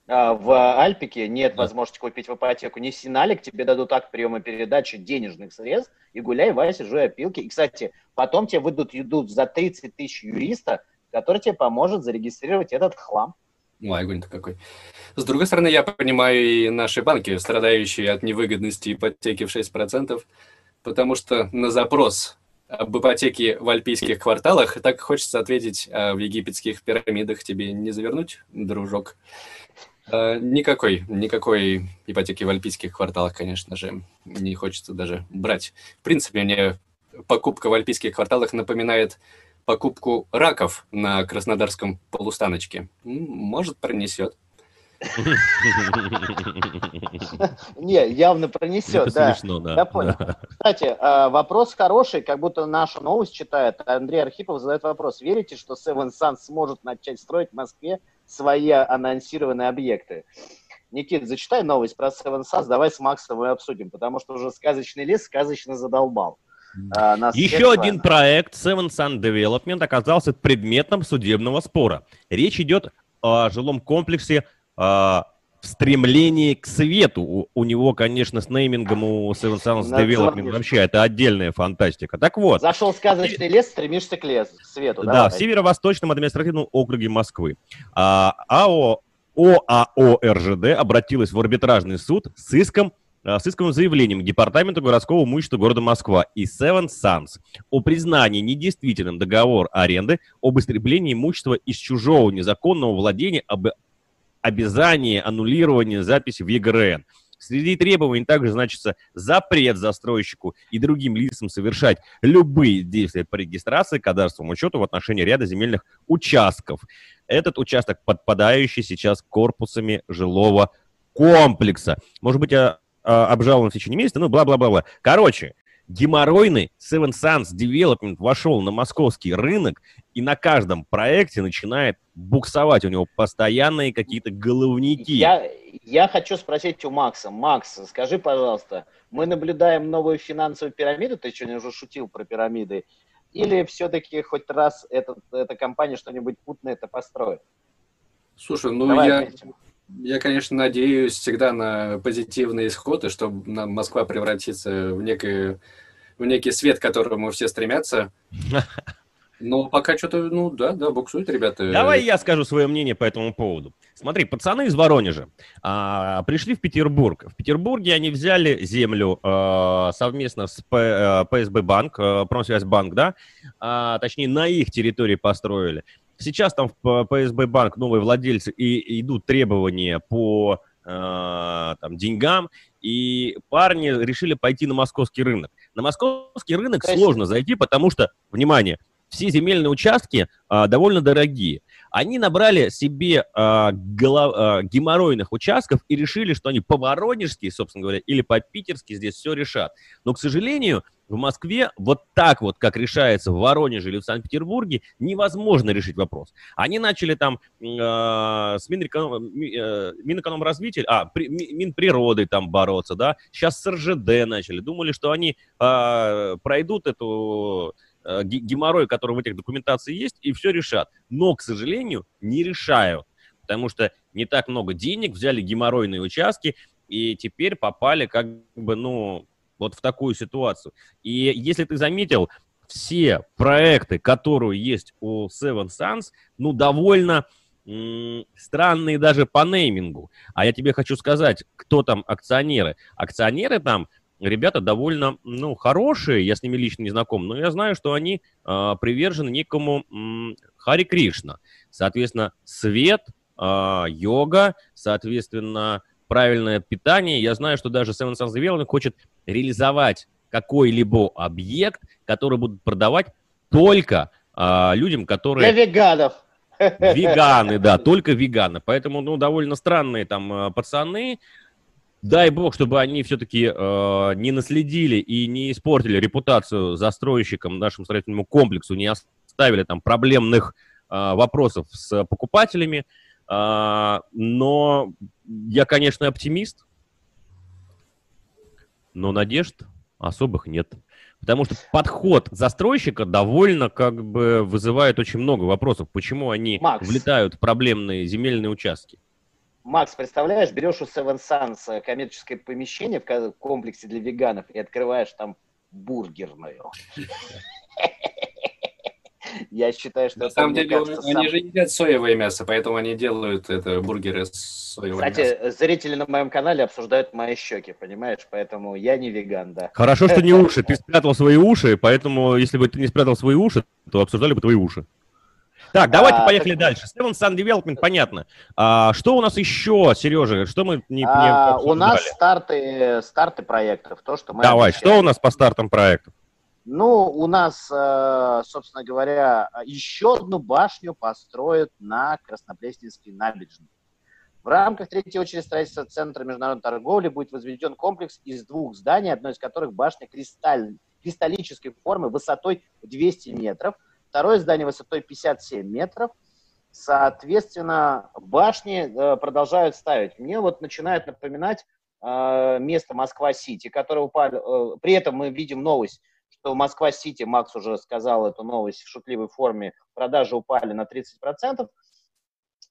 А, в Альпике нет возможности купить в ипотеку. Не Синалик, тебе дадут акт приема передачи денежных средств, и гуляй, Вася, жуй опилки. И, кстати, потом тебе выйдут идут за 30 тысяч юриста, который тебе поможет зарегистрировать этот хлам. Ну, огонь-то какой. С другой стороны, я понимаю и наши банки, страдающие от невыгодности ипотеки в 6%, потому что на запрос об ипотеке в альпийских кварталах так хочется ответить, а в египетских пирамидах тебе не завернуть, дружок? Э, никакой, никакой ипотеки в альпийских кварталах, конечно же, не хочется даже брать. В принципе, мне покупка в альпийских кварталах напоминает покупку раков на Краснодарском полустаночке. Может, пронесет. Не, явно пронесет, да. Смешно, да. Я понял. Кстати, а, вопрос хороший, как будто нашу новость читает. Андрей Архипов задает вопрос. Верите, что Seven Sun сможет начать строить в Москве свои анонсированные объекты. Никит, зачитай новость про Seven Suns, давай с Максом и обсудим, потому что уже сказочный лес сказочно задолбал. А, Еще один проект Seven Sun Development оказался предметом судебного спора. Речь идет о жилом комплексе а, в стремлении к свету. У, у него, конечно, с неймингом у Seven Suns Development вообще это отдельная фантастика. Так вот. Зашел сказочный лес, стремишься к лесу, к свету. Да, давай. в северо-восточном административном округе Москвы. А, АО ОАО РЖД обратилась в арбитражный суд с иском а, с исковым заявлением Департаменту городского имущества города Москва и Seven Suns о признании недействительным договор аренды об истреблении имущества из чужого незаконного владения об обязание аннулирования записи в ЕГРН. Среди требований также значится запрет застройщику и другим лицам совершать любые действия по регистрации, кадастровому учету в отношении ряда земельных участков. Этот участок подпадающий сейчас корпусами жилого комплекса. Может быть, а, обжалован в течение месяца, ну, бла-бла-бла-бла. Короче, геморройный Seven Suns Development вошел на московский рынок и на каждом проекте начинает буксовать. У него постоянные какие-то головники. Я, я хочу спросить у Макса. Макс, скажи, пожалуйста, мы наблюдаем новую финансовую пирамиду, ты сегодня уже шутил про пирамиды, или все-таки хоть раз этот, эта компания что-нибудь путное это построит? Слушай, ну Давай я... Ответим. Я, конечно, надеюсь всегда на позитивный исход, и чтобы Москва превратится в, некий, в некий свет, к которому все стремятся. Но пока что-то, ну да, да, буксуют ребята. Давай я скажу свое мнение по этому поводу. Смотри, пацаны из Воронежа а, пришли в Петербург. В Петербурге они взяли землю а, совместно с П, а, ПСБ банк, а, Промсвязьбанк, да, а, точнее на их территории построили. Сейчас там в ПСБ банк новые владельцы и идут требования по э, там, деньгам, и парни решили пойти на московский рынок. На московский рынок Спасибо. сложно зайти, потому что, внимание, все земельные участки а, довольно дорогие. Они набрали себе а, голов, а, геморройных участков и решили, что они по-воронежски, собственно говоря, или по-питерски здесь все решат. Но, к сожалению, в Москве вот так вот, как решается в Воронеже или в Санкт-Петербурге, невозможно решить вопрос. Они начали там э, с Минэконом, э, Минэкономразвития, а, при, Минприроды там бороться, да, сейчас с РЖД начали, думали, что они э, пройдут эту э, геморрой, который в этих документации есть, и все решат. Но, к сожалению, не решают, потому что не так много денег, взяли геморройные участки, и теперь попали как бы, ну, вот в такую ситуацию. И если ты заметил, все проекты, которые есть у Seven Suns, ну, довольно странные даже по неймингу. А я тебе хочу сказать, кто там акционеры. Акционеры там ребята довольно, ну, хорошие, я с ними лично не знаком, но я знаю, что они э, привержены некому э, Хари Кришна. Соответственно, свет, э, йога, соответственно, правильное питание. Я знаю, что даже Seven Sons Development хочет реализовать какой-либо объект, который будут продавать только э, людям, которые... Для веганов. Веганы, да, только веганы. Поэтому, ну, довольно странные там пацаны, дай бог, чтобы они все-таки э, не наследили и не испортили репутацию застройщикам, нашему строительному комплексу, не оставили там проблемных э, вопросов с покупателями. Э, но я, конечно, оптимист, но надежд особых нет. Потому что подход застройщика довольно как бы вызывает очень много вопросов. Почему они Макс. влетают в проблемные земельные участки? Макс, представляешь, берешь у Seven Suns коммерческое помещение в комплексе для веганов и открываешь там бургерную. Я считаю, что... На самом деле, они же едят соевое мясо, поэтому они делают это бургеры с соевым Кстати, зрители на моем канале обсуждают мои щеки, понимаешь? Поэтому я не веган, да. Хорошо, что не уши. Ты спрятал свои уши, поэтому если бы ты не спрятал свои уши, то обсуждали бы твои уши. Так, давайте а, поехали так... дальше. Seven Sun Development, понятно. А, что у нас еще, Сережа? Что мы не, а, У нас старты, старты проектов. То, что мы Давай, обещали. что у нас по стартам проектов? Ну, у нас, э, собственно говоря, еще одну башню построят на Краснопресненской набережной. В рамках третьей очереди строительства Центра международной торговли будет возведен комплекс из двух зданий, одно из которых башня кристаль, кристаллической формы высотой 200 метров – Второе здание высотой 57 метров. Соответственно, башни э, продолжают ставить. Мне вот начинает напоминать э, место Москва-Сити, которое упали. При этом мы видим новость, что Москва-Сити, Макс уже сказал эту новость в шутливой форме, продажи упали на 30%.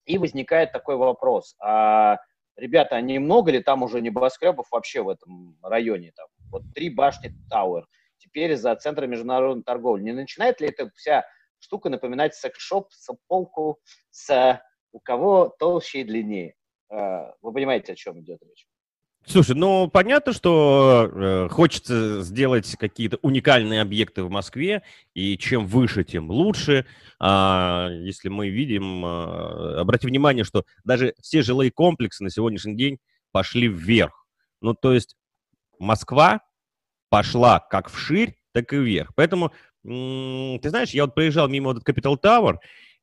И возникает такой вопрос. А, ребята, а не много ли там уже небоскребов вообще в этом районе? Там, вот три башни Тауэр теперь за Центром международной торговли. Не начинает ли эта вся штука напоминать секс-шоп, полку с у кого толще и длиннее. А, вы понимаете, о чем идет речь? Слушай, ну понятно, что э, хочется сделать какие-то уникальные объекты в Москве, и чем выше, тем лучше. А, если мы видим, а, обрати внимание, что даже все жилые комплексы на сегодняшний день пошли вверх. Ну, то есть Москва пошла как вширь, так и вверх. Поэтому ты знаешь, я вот проезжал мимо этот Capital Tower,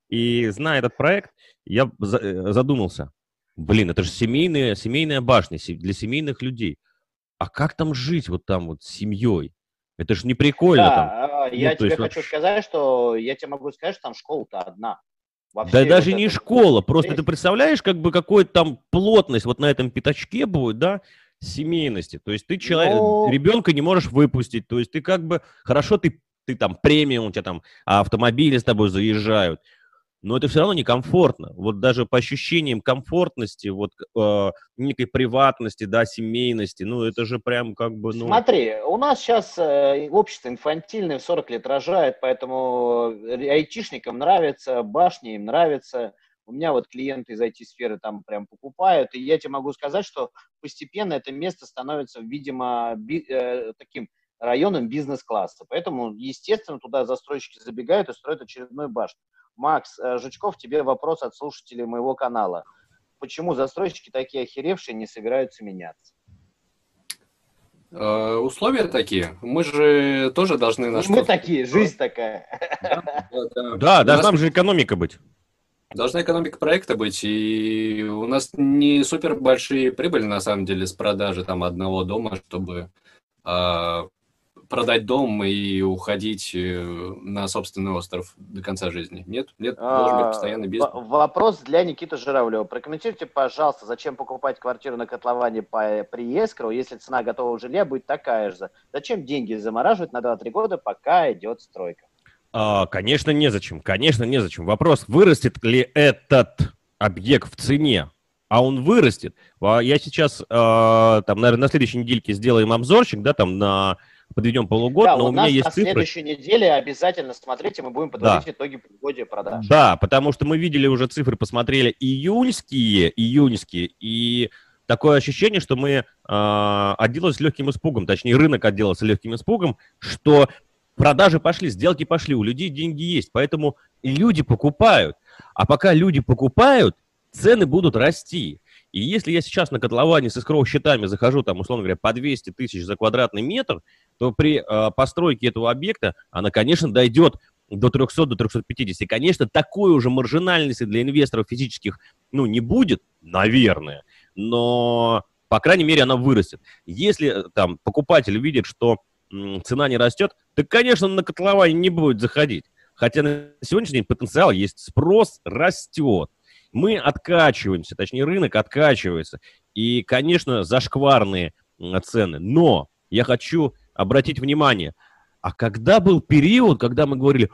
и зная этот проект, я э, задумался. Блин, это же семейная, семейная башня для семейных людей. А как там жить вот там вот с семьей? Это же не прикольно да, там. А, я ну, тебе есть, хочу сказать, что я тебе могу сказать, что там школа-то одна. да даже вот не это... школа, просто ты представляешь, как бы какой там плотность вот на этом пятачке будет, да, семейности. То есть ты человек, Но... ребенка не можешь выпустить. То есть ты как бы, хорошо, ты ты там премиум, у тебя там автомобили с тобой заезжают, но это все равно некомфортно. Вот даже по ощущениям комфортности, вот э, некой приватности, да, семейности, ну это же прям как бы, ну... Смотри, у нас сейчас э, общество инфантильное, 40 лет рожает, поэтому айтишникам нравится, башни им нравится. У меня вот клиенты из IT-сферы там прям покупают, и я тебе могу сказать, что постепенно это место становится, видимо, би, э, таким районом бизнес-класса. Поэтому, естественно, туда застройщики забегают и строят очередную башню. Макс э, Жучков, тебе вопрос от слушателей моего канала. Почему застройщики такие охеревшие не собираются меняться? Э, условия такие. Мы же тоже должны... На Мы такие, жизнь такая. Да, да, да должна же экономика быть. Должна экономика проекта быть, и у нас не супер большие прибыли, на самом деле, с продажи там одного дома, чтобы а, продать дом и уходить э, на собственный остров до конца жизни. Нет? Нет, должен быть постоянный бизнес. Вопрос для Никиты Журавлева. Прокомментируйте, пожалуйста, зачем покупать квартиру на котловане по, при Эскроу, если цена готового жилья будет такая же? Зачем деньги замораживать на 2-3 года, пока идет стройка? А, конечно, незачем. Конечно, незачем. Вопрос, вырастет ли этот объект в цене? а он вырастет. А я сейчас, э, там, наверное, на следующей недельке сделаем обзорчик, да, там, на подведем полугод, да, но у, у меня есть на цифры. следующей неделе обязательно смотрите, мы будем подводить да. итоги полугодия продаж. Да, потому что мы видели уже цифры, посмотрели июньские, июньские, и такое ощущение, что мы э, отделались легким испугом, точнее рынок отделался легким испугом, что продажи пошли, сделки пошли, у людей деньги есть, поэтому люди покупают. А пока люди покупают, цены будут расти. И если я сейчас на котловане с искровыми счетами захожу, там, условно говоря, по 200 тысяч за квадратный метр, то при э, постройке этого объекта она, конечно, дойдет до 300, до 350. И, конечно, такой уже маржинальности для инвесторов физических, ну, не будет, наверное, но, по крайней мере, она вырастет. Если э, там покупатель видит, что цена не растет, то, конечно, на котловане не будет заходить. Хотя на сегодняшний день потенциал есть, спрос растет мы откачиваемся, точнее рынок откачивается. И, конечно, зашкварные цены. Но я хочу обратить внимание, а когда был период, когда мы говорили,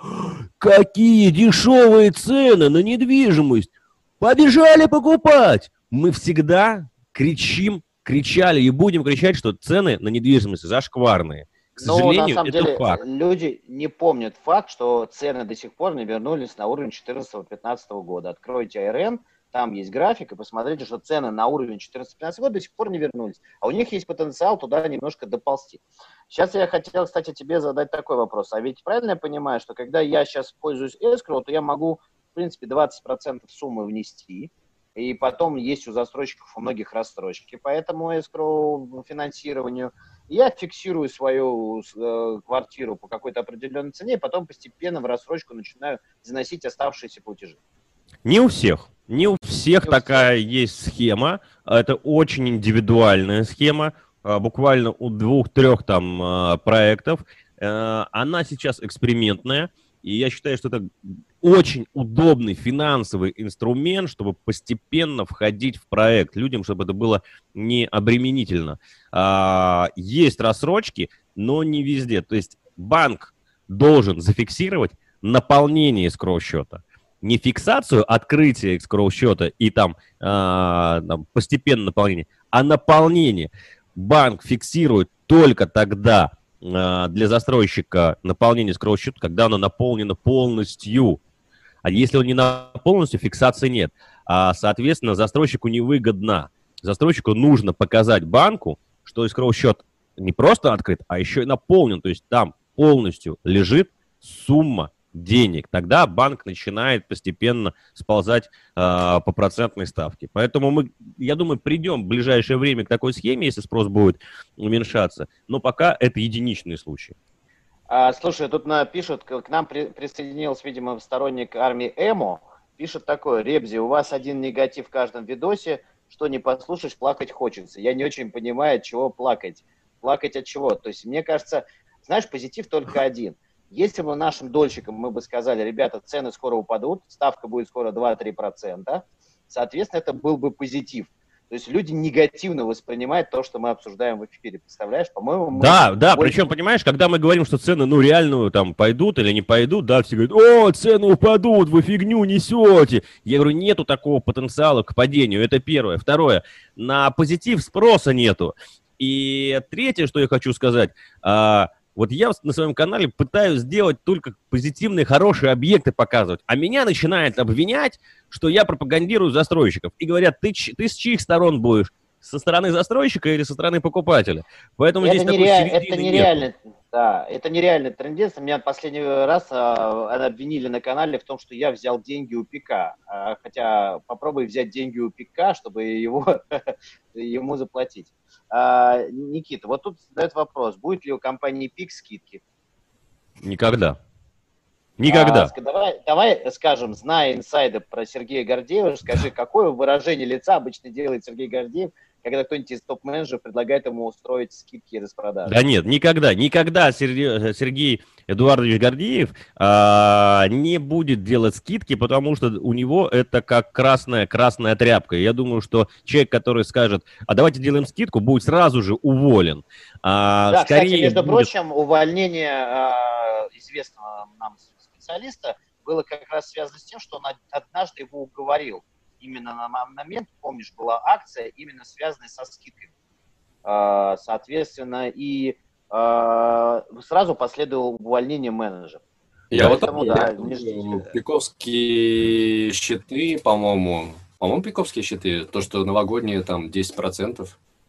какие дешевые цены на недвижимость, побежали покупать, мы всегда кричим, кричали и будем кричать, что цены на недвижимость зашкварные. К сожалению, Но, на самом это деле, факт. люди не помнят факт, что цены до сих пор не вернулись на уровень 2014-2015 года. Откройте АРН, там есть график, и посмотрите, что цены на уровень 14-15 года до сих пор не вернулись. А у них есть потенциал туда немножко доползти. Сейчас я хотел, кстати, тебе задать такой вопрос. А ведь правильно я понимаю, что когда я сейчас пользуюсь escrow, то я могу, в принципе, 20% суммы внести, и потом есть у застройщиков у многих рассрочки по этому escrow финансированию – я фиксирую свою э, квартиру по какой-то определенной цене, и потом постепенно в рассрочку начинаю заносить оставшиеся платежи. Не у всех. Не у всех Не такая всех. есть схема. Это очень индивидуальная схема. А, буквально у двух-трех там а, проектов. Э, она сейчас экспериментная. И я считаю, что это очень удобный финансовый инструмент, чтобы постепенно входить в проект людям, чтобы это было не обременительно. А, есть рассрочки, но не везде. То есть банк должен зафиксировать наполнение escrow счета. Не фиксацию открытия escrow счета и там, а, там постепенно наполнение, а наполнение. Банк фиксирует только тогда, а, для застройщика наполнение escrow счета, когда оно наполнено полностью. А если он не на полностью, фиксации нет. А, соответственно, застройщику невыгодно. Застройщику нужно показать банку, что escrow счет не просто открыт, а еще и наполнен. То есть там полностью лежит сумма денег. Тогда банк начинает постепенно сползать э, по процентной ставке. Поэтому мы, я думаю, придем в ближайшее время к такой схеме, если спрос будет уменьшаться. Но пока это единичные случаи. А, слушай, тут на, пишут, к нам при, присоединился, видимо, сторонник армии ЭМО. Пишет такое, Ребзи, у вас один негатив в каждом видосе, что не послушаешь, плакать хочется. Я не очень понимаю, от чего плакать. Плакать от чего? То есть, мне кажется, знаешь, позитив только один. Если бы нашим дольщикам мы бы сказали, ребята, цены скоро упадут, ставка будет скоро 2-3%, соответственно, это был бы позитив. То есть люди негативно воспринимают то, что мы обсуждаем в эфире. Представляешь, по-моему, Да, да, больше... причем, понимаешь, когда мы говорим, что цены, ну, реально там пойдут или не пойдут, да, все говорят, о, цены упадут, вы фигню несете. Я говорю, нету такого потенциала к падению, это первое. Второе, на позитив спроса нету. И третье, что я хочу сказать, а, вот я на своем канале пытаюсь сделать только позитивные, хорошие объекты показывать, а меня начинают обвинять, что я пропагандирую застройщиков. И говорят, ты, ты с чьих сторон будешь? Со стороны застройщика или со стороны покупателя? Поэтому это здесь нереаль... Это нереально. Да, это нереальная тенденция. Меня последний раз а, обвинили на канале в том, что я взял деньги у ПК. А, хотя попробуй взять деньги у ПК, чтобы его, ему заплатить. А, Никита, вот тут задает вопрос, будет ли у компании ПИК скидки? Никогда. Никогда. А, давай, давай скажем, зная инсайды про Сергея Гордеева, скажи, какое выражение лица обычно делает Сергей Гордеев, когда кто-нибудь из топ-менеджеров предлагает ему устроить скидки и распродажи. Да нет, никогда, никогда Сергей, Сергей Эдуардович Гордеев а, не будет делать скидки, потому что у него это как красная, красная тряпка. Я думаю, что человек, который скажет, а давайте делаем скидку, будет сразу же уволен. А, да, скорее кстати, между будет... прочим, увольнение а, известного нам специалиста было как раз связано с тем, что он однажды его уговорил именно на момент, помнишь, была акция именно связанная со скидками. А, соответственно, и э, сразу последовало увольнение менеджера. Я Поэтому, вот да, не Пиковские щиты, по-моему, по-моему, пиковские щиты, то, что новогодние там 10%.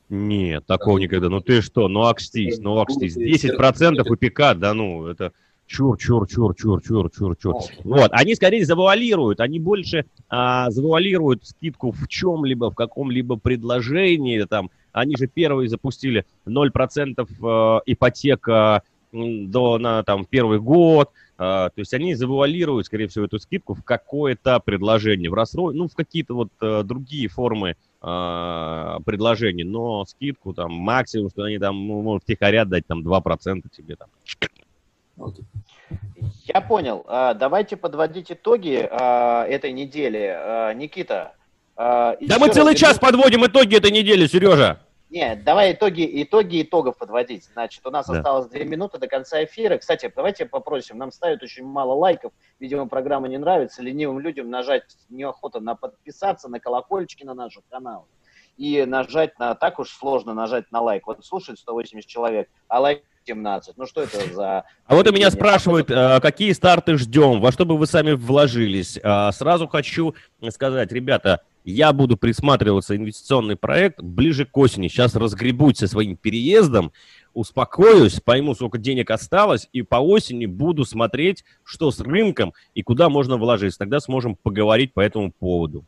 Нет, такого никогда. Ну ты что, ну акстись, ну акстись. 10% у пика, да ну, это чур, чур, чур, чур, чур, чур, чур. Вот, они скорее завуалируют, они больше а, завуалируют скидку в чем-либо, в каком-либо предложении, там, они же первые запустили 0% э, ипотека до, на там, первый год, а, то есть они завуалируют, скорее всего, эту скидку в какое-то предложение, в рассрок, ну, в какие-то вот э, другие формы предложений, но скидку там максимум, что они там ну, могут втихаря дать там 2% тебе там. Я понял. А, давайте подводить итоги этой недели. Никита. Да мы целый час подводим итоги этой недели, Сережа. Нет, давай итоги, итоги итогов подводить. Значит, у нас да. осталось две минуты до конца эфира. Кстати, давайте попросим, нам ставят очень мало лайков. Видимо, программа не нравится. Ленивым людям нажать неохота на подписаться, на колокольчики на наш канал. И нажать на, так уж сложно нажать на лайк. Вот слушает 180 человек, а лайк 17. Ну что это за... А вот у меня спрашивают, а, какие старты ждем, во что бы вы сами вложились. А, сразу хочу сказать, ребята, я буду присматриваться инвестиционный проект ближе к осени. Сейчас разгребусь со своим переездом, успокоюсь, пойму, сколько денег осталось, и по осени буду смотреть, что с рынком и куда можно вложиться. Тогда сможем поговорить по этому поводу.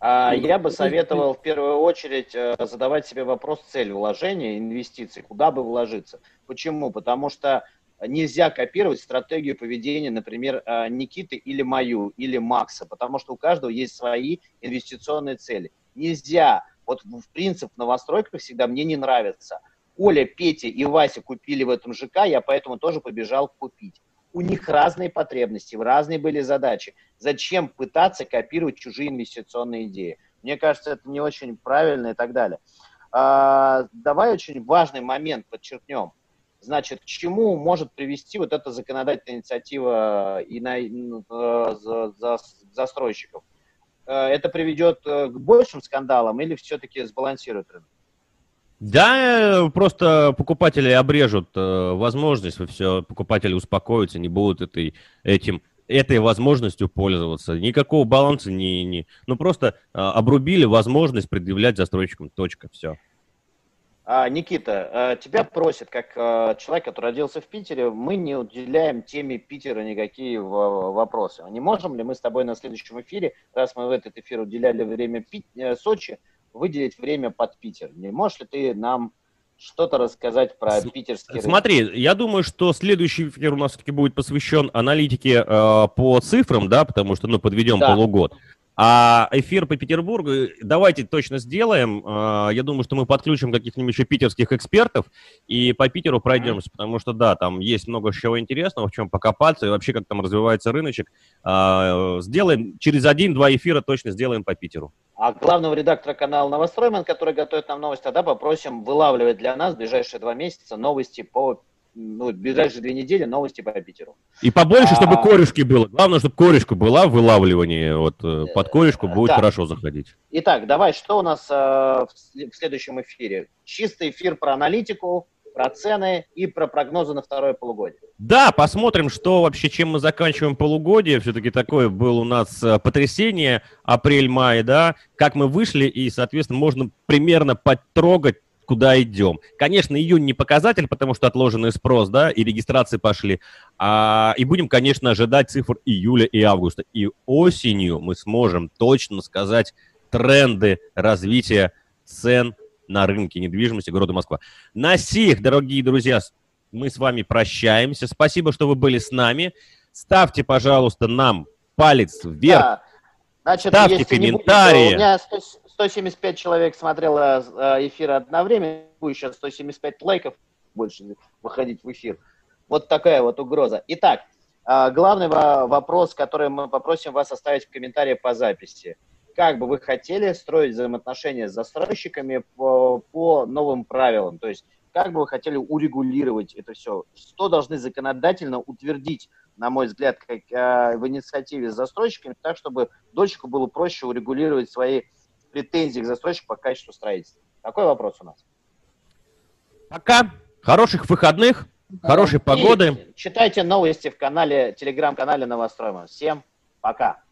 А я бы советовал в первую очередь э, задавать себе вопрос цель вложения, инвестиций, куда бы вложиться. Почему? Потому что нельзя копировать стратегию поведения, например, э, Никиты или мою, или Макса, потому что у каждого есть свои инвестиционные цели. Нельзя, вот в принцип в новостройках всегда мне не нравится. Оля, Петя и Вася купили в этом ЖК, я поэтому тоже побежал купить. У них разные потребности, разные были задачи. Зачем пытаться копировать чужие инвестиционные идеи? Мне кажется, это не очень правильно и так далее. А, давай очень важный момент подчеркнем Значит, к чему может привести вот эта законодательная инициатива и на, э, за, за, застройщиков? Э, это приведет э, к большим скандалам или все-таки сбалансирует рынок? Да, просто покупатели обрежут возможность, и все, покупатели успокоятся, не будут этой, этим, этой возможностью пользоваться. Никакого баланса не, не ну просто обрубили возможность предъявлять застройщикам, точка, все. А, Никита, а, тебя просят, как а, человек, который родился в Питере, мы не уделяем теме Питера никакие вопросы. Не можем ли мы с тобой на следующем эфире, раз мы в этот эфир уделяли время э, Сочи, выделить время под Питер? Не можешь ли ты нам что-то рассказать про питерский рынок? Смотри, я думаю, что следующий эфир у нас все-таки будет посвящен аналитике э, по цифрам, да, потому что, ну, подведем да. полугод. А эфир по Петербургу давайте точно сделаем. А, я думаю, что мы подключим каких-нибудь еще питерских экспертов и по Питеру пройдемся, потому что, да, там есть много чего интересного, в чем покопаться и вообще, как там развивается рыночек. А, сделаем, через один-два эфира точно сделаем по Питеру. А главного редактора канала Новостройман, который готовит нам новости, тогда попросим вылавливать для нас в ближайшие два месяца новости по ну, ближайшие две недели новости по Питеру. И побольше, чтобы а, корешки было. Главное, чтобы корешка была в вылавливании. Вот э, под корешку будет да. хорошо заходить. Итак, давай, что у нас э, в следующем эфире? Чистый эфир про аналитику, про цены и про прогнозы на второе полугодие. Да, посмотрим, что вообще, чем мы заканчиваем полугодие. Все-таки такое было у нас э, потрясение апрель-май, да, как мы вышли, и, соответственно, можно примерно потрогать куда идем. Конечно, июнь не показатель, потому что отложенный спрос, да, и регистрации пошли. А, и будем, конечно, ожидать цифр июля и августа. И осенью мы сможем точно сказать тренды развития цен на рынке недвижимости города Москва. На сих, дорогие друзья, мы с вами прощаемся. Спасибо, что вы были с нами. Ставьте, пожалуйста, нам палец вверх. Да. Значит, Ставьте комментарии. Будет, у меня 175 человек смотрело э, эфир одновременно, будет сейчас 175 лайков больше выходить в эфир. Вот такая вот угроза. Итак, э, главный вопрос, который мы попросим вас оставить в комментарии по записи. Как бы вы хотели строить взаимоотношения с застройщиками по, по новым правилам? То есть, как бы вы хотели урегулировать это все? Что должны законодательно утвердить, на мой взгляд, как, э, в инициативе с застройщиками, так, чтобы дольщику было проще урегулировать свои претензий к застройщику по качеству строительства? Такой вопрос у нас. Пока. Хороших выходных, да. хорошей погоды. И читайте новости в канале, телеграм-канале Новостройма. Всем пока.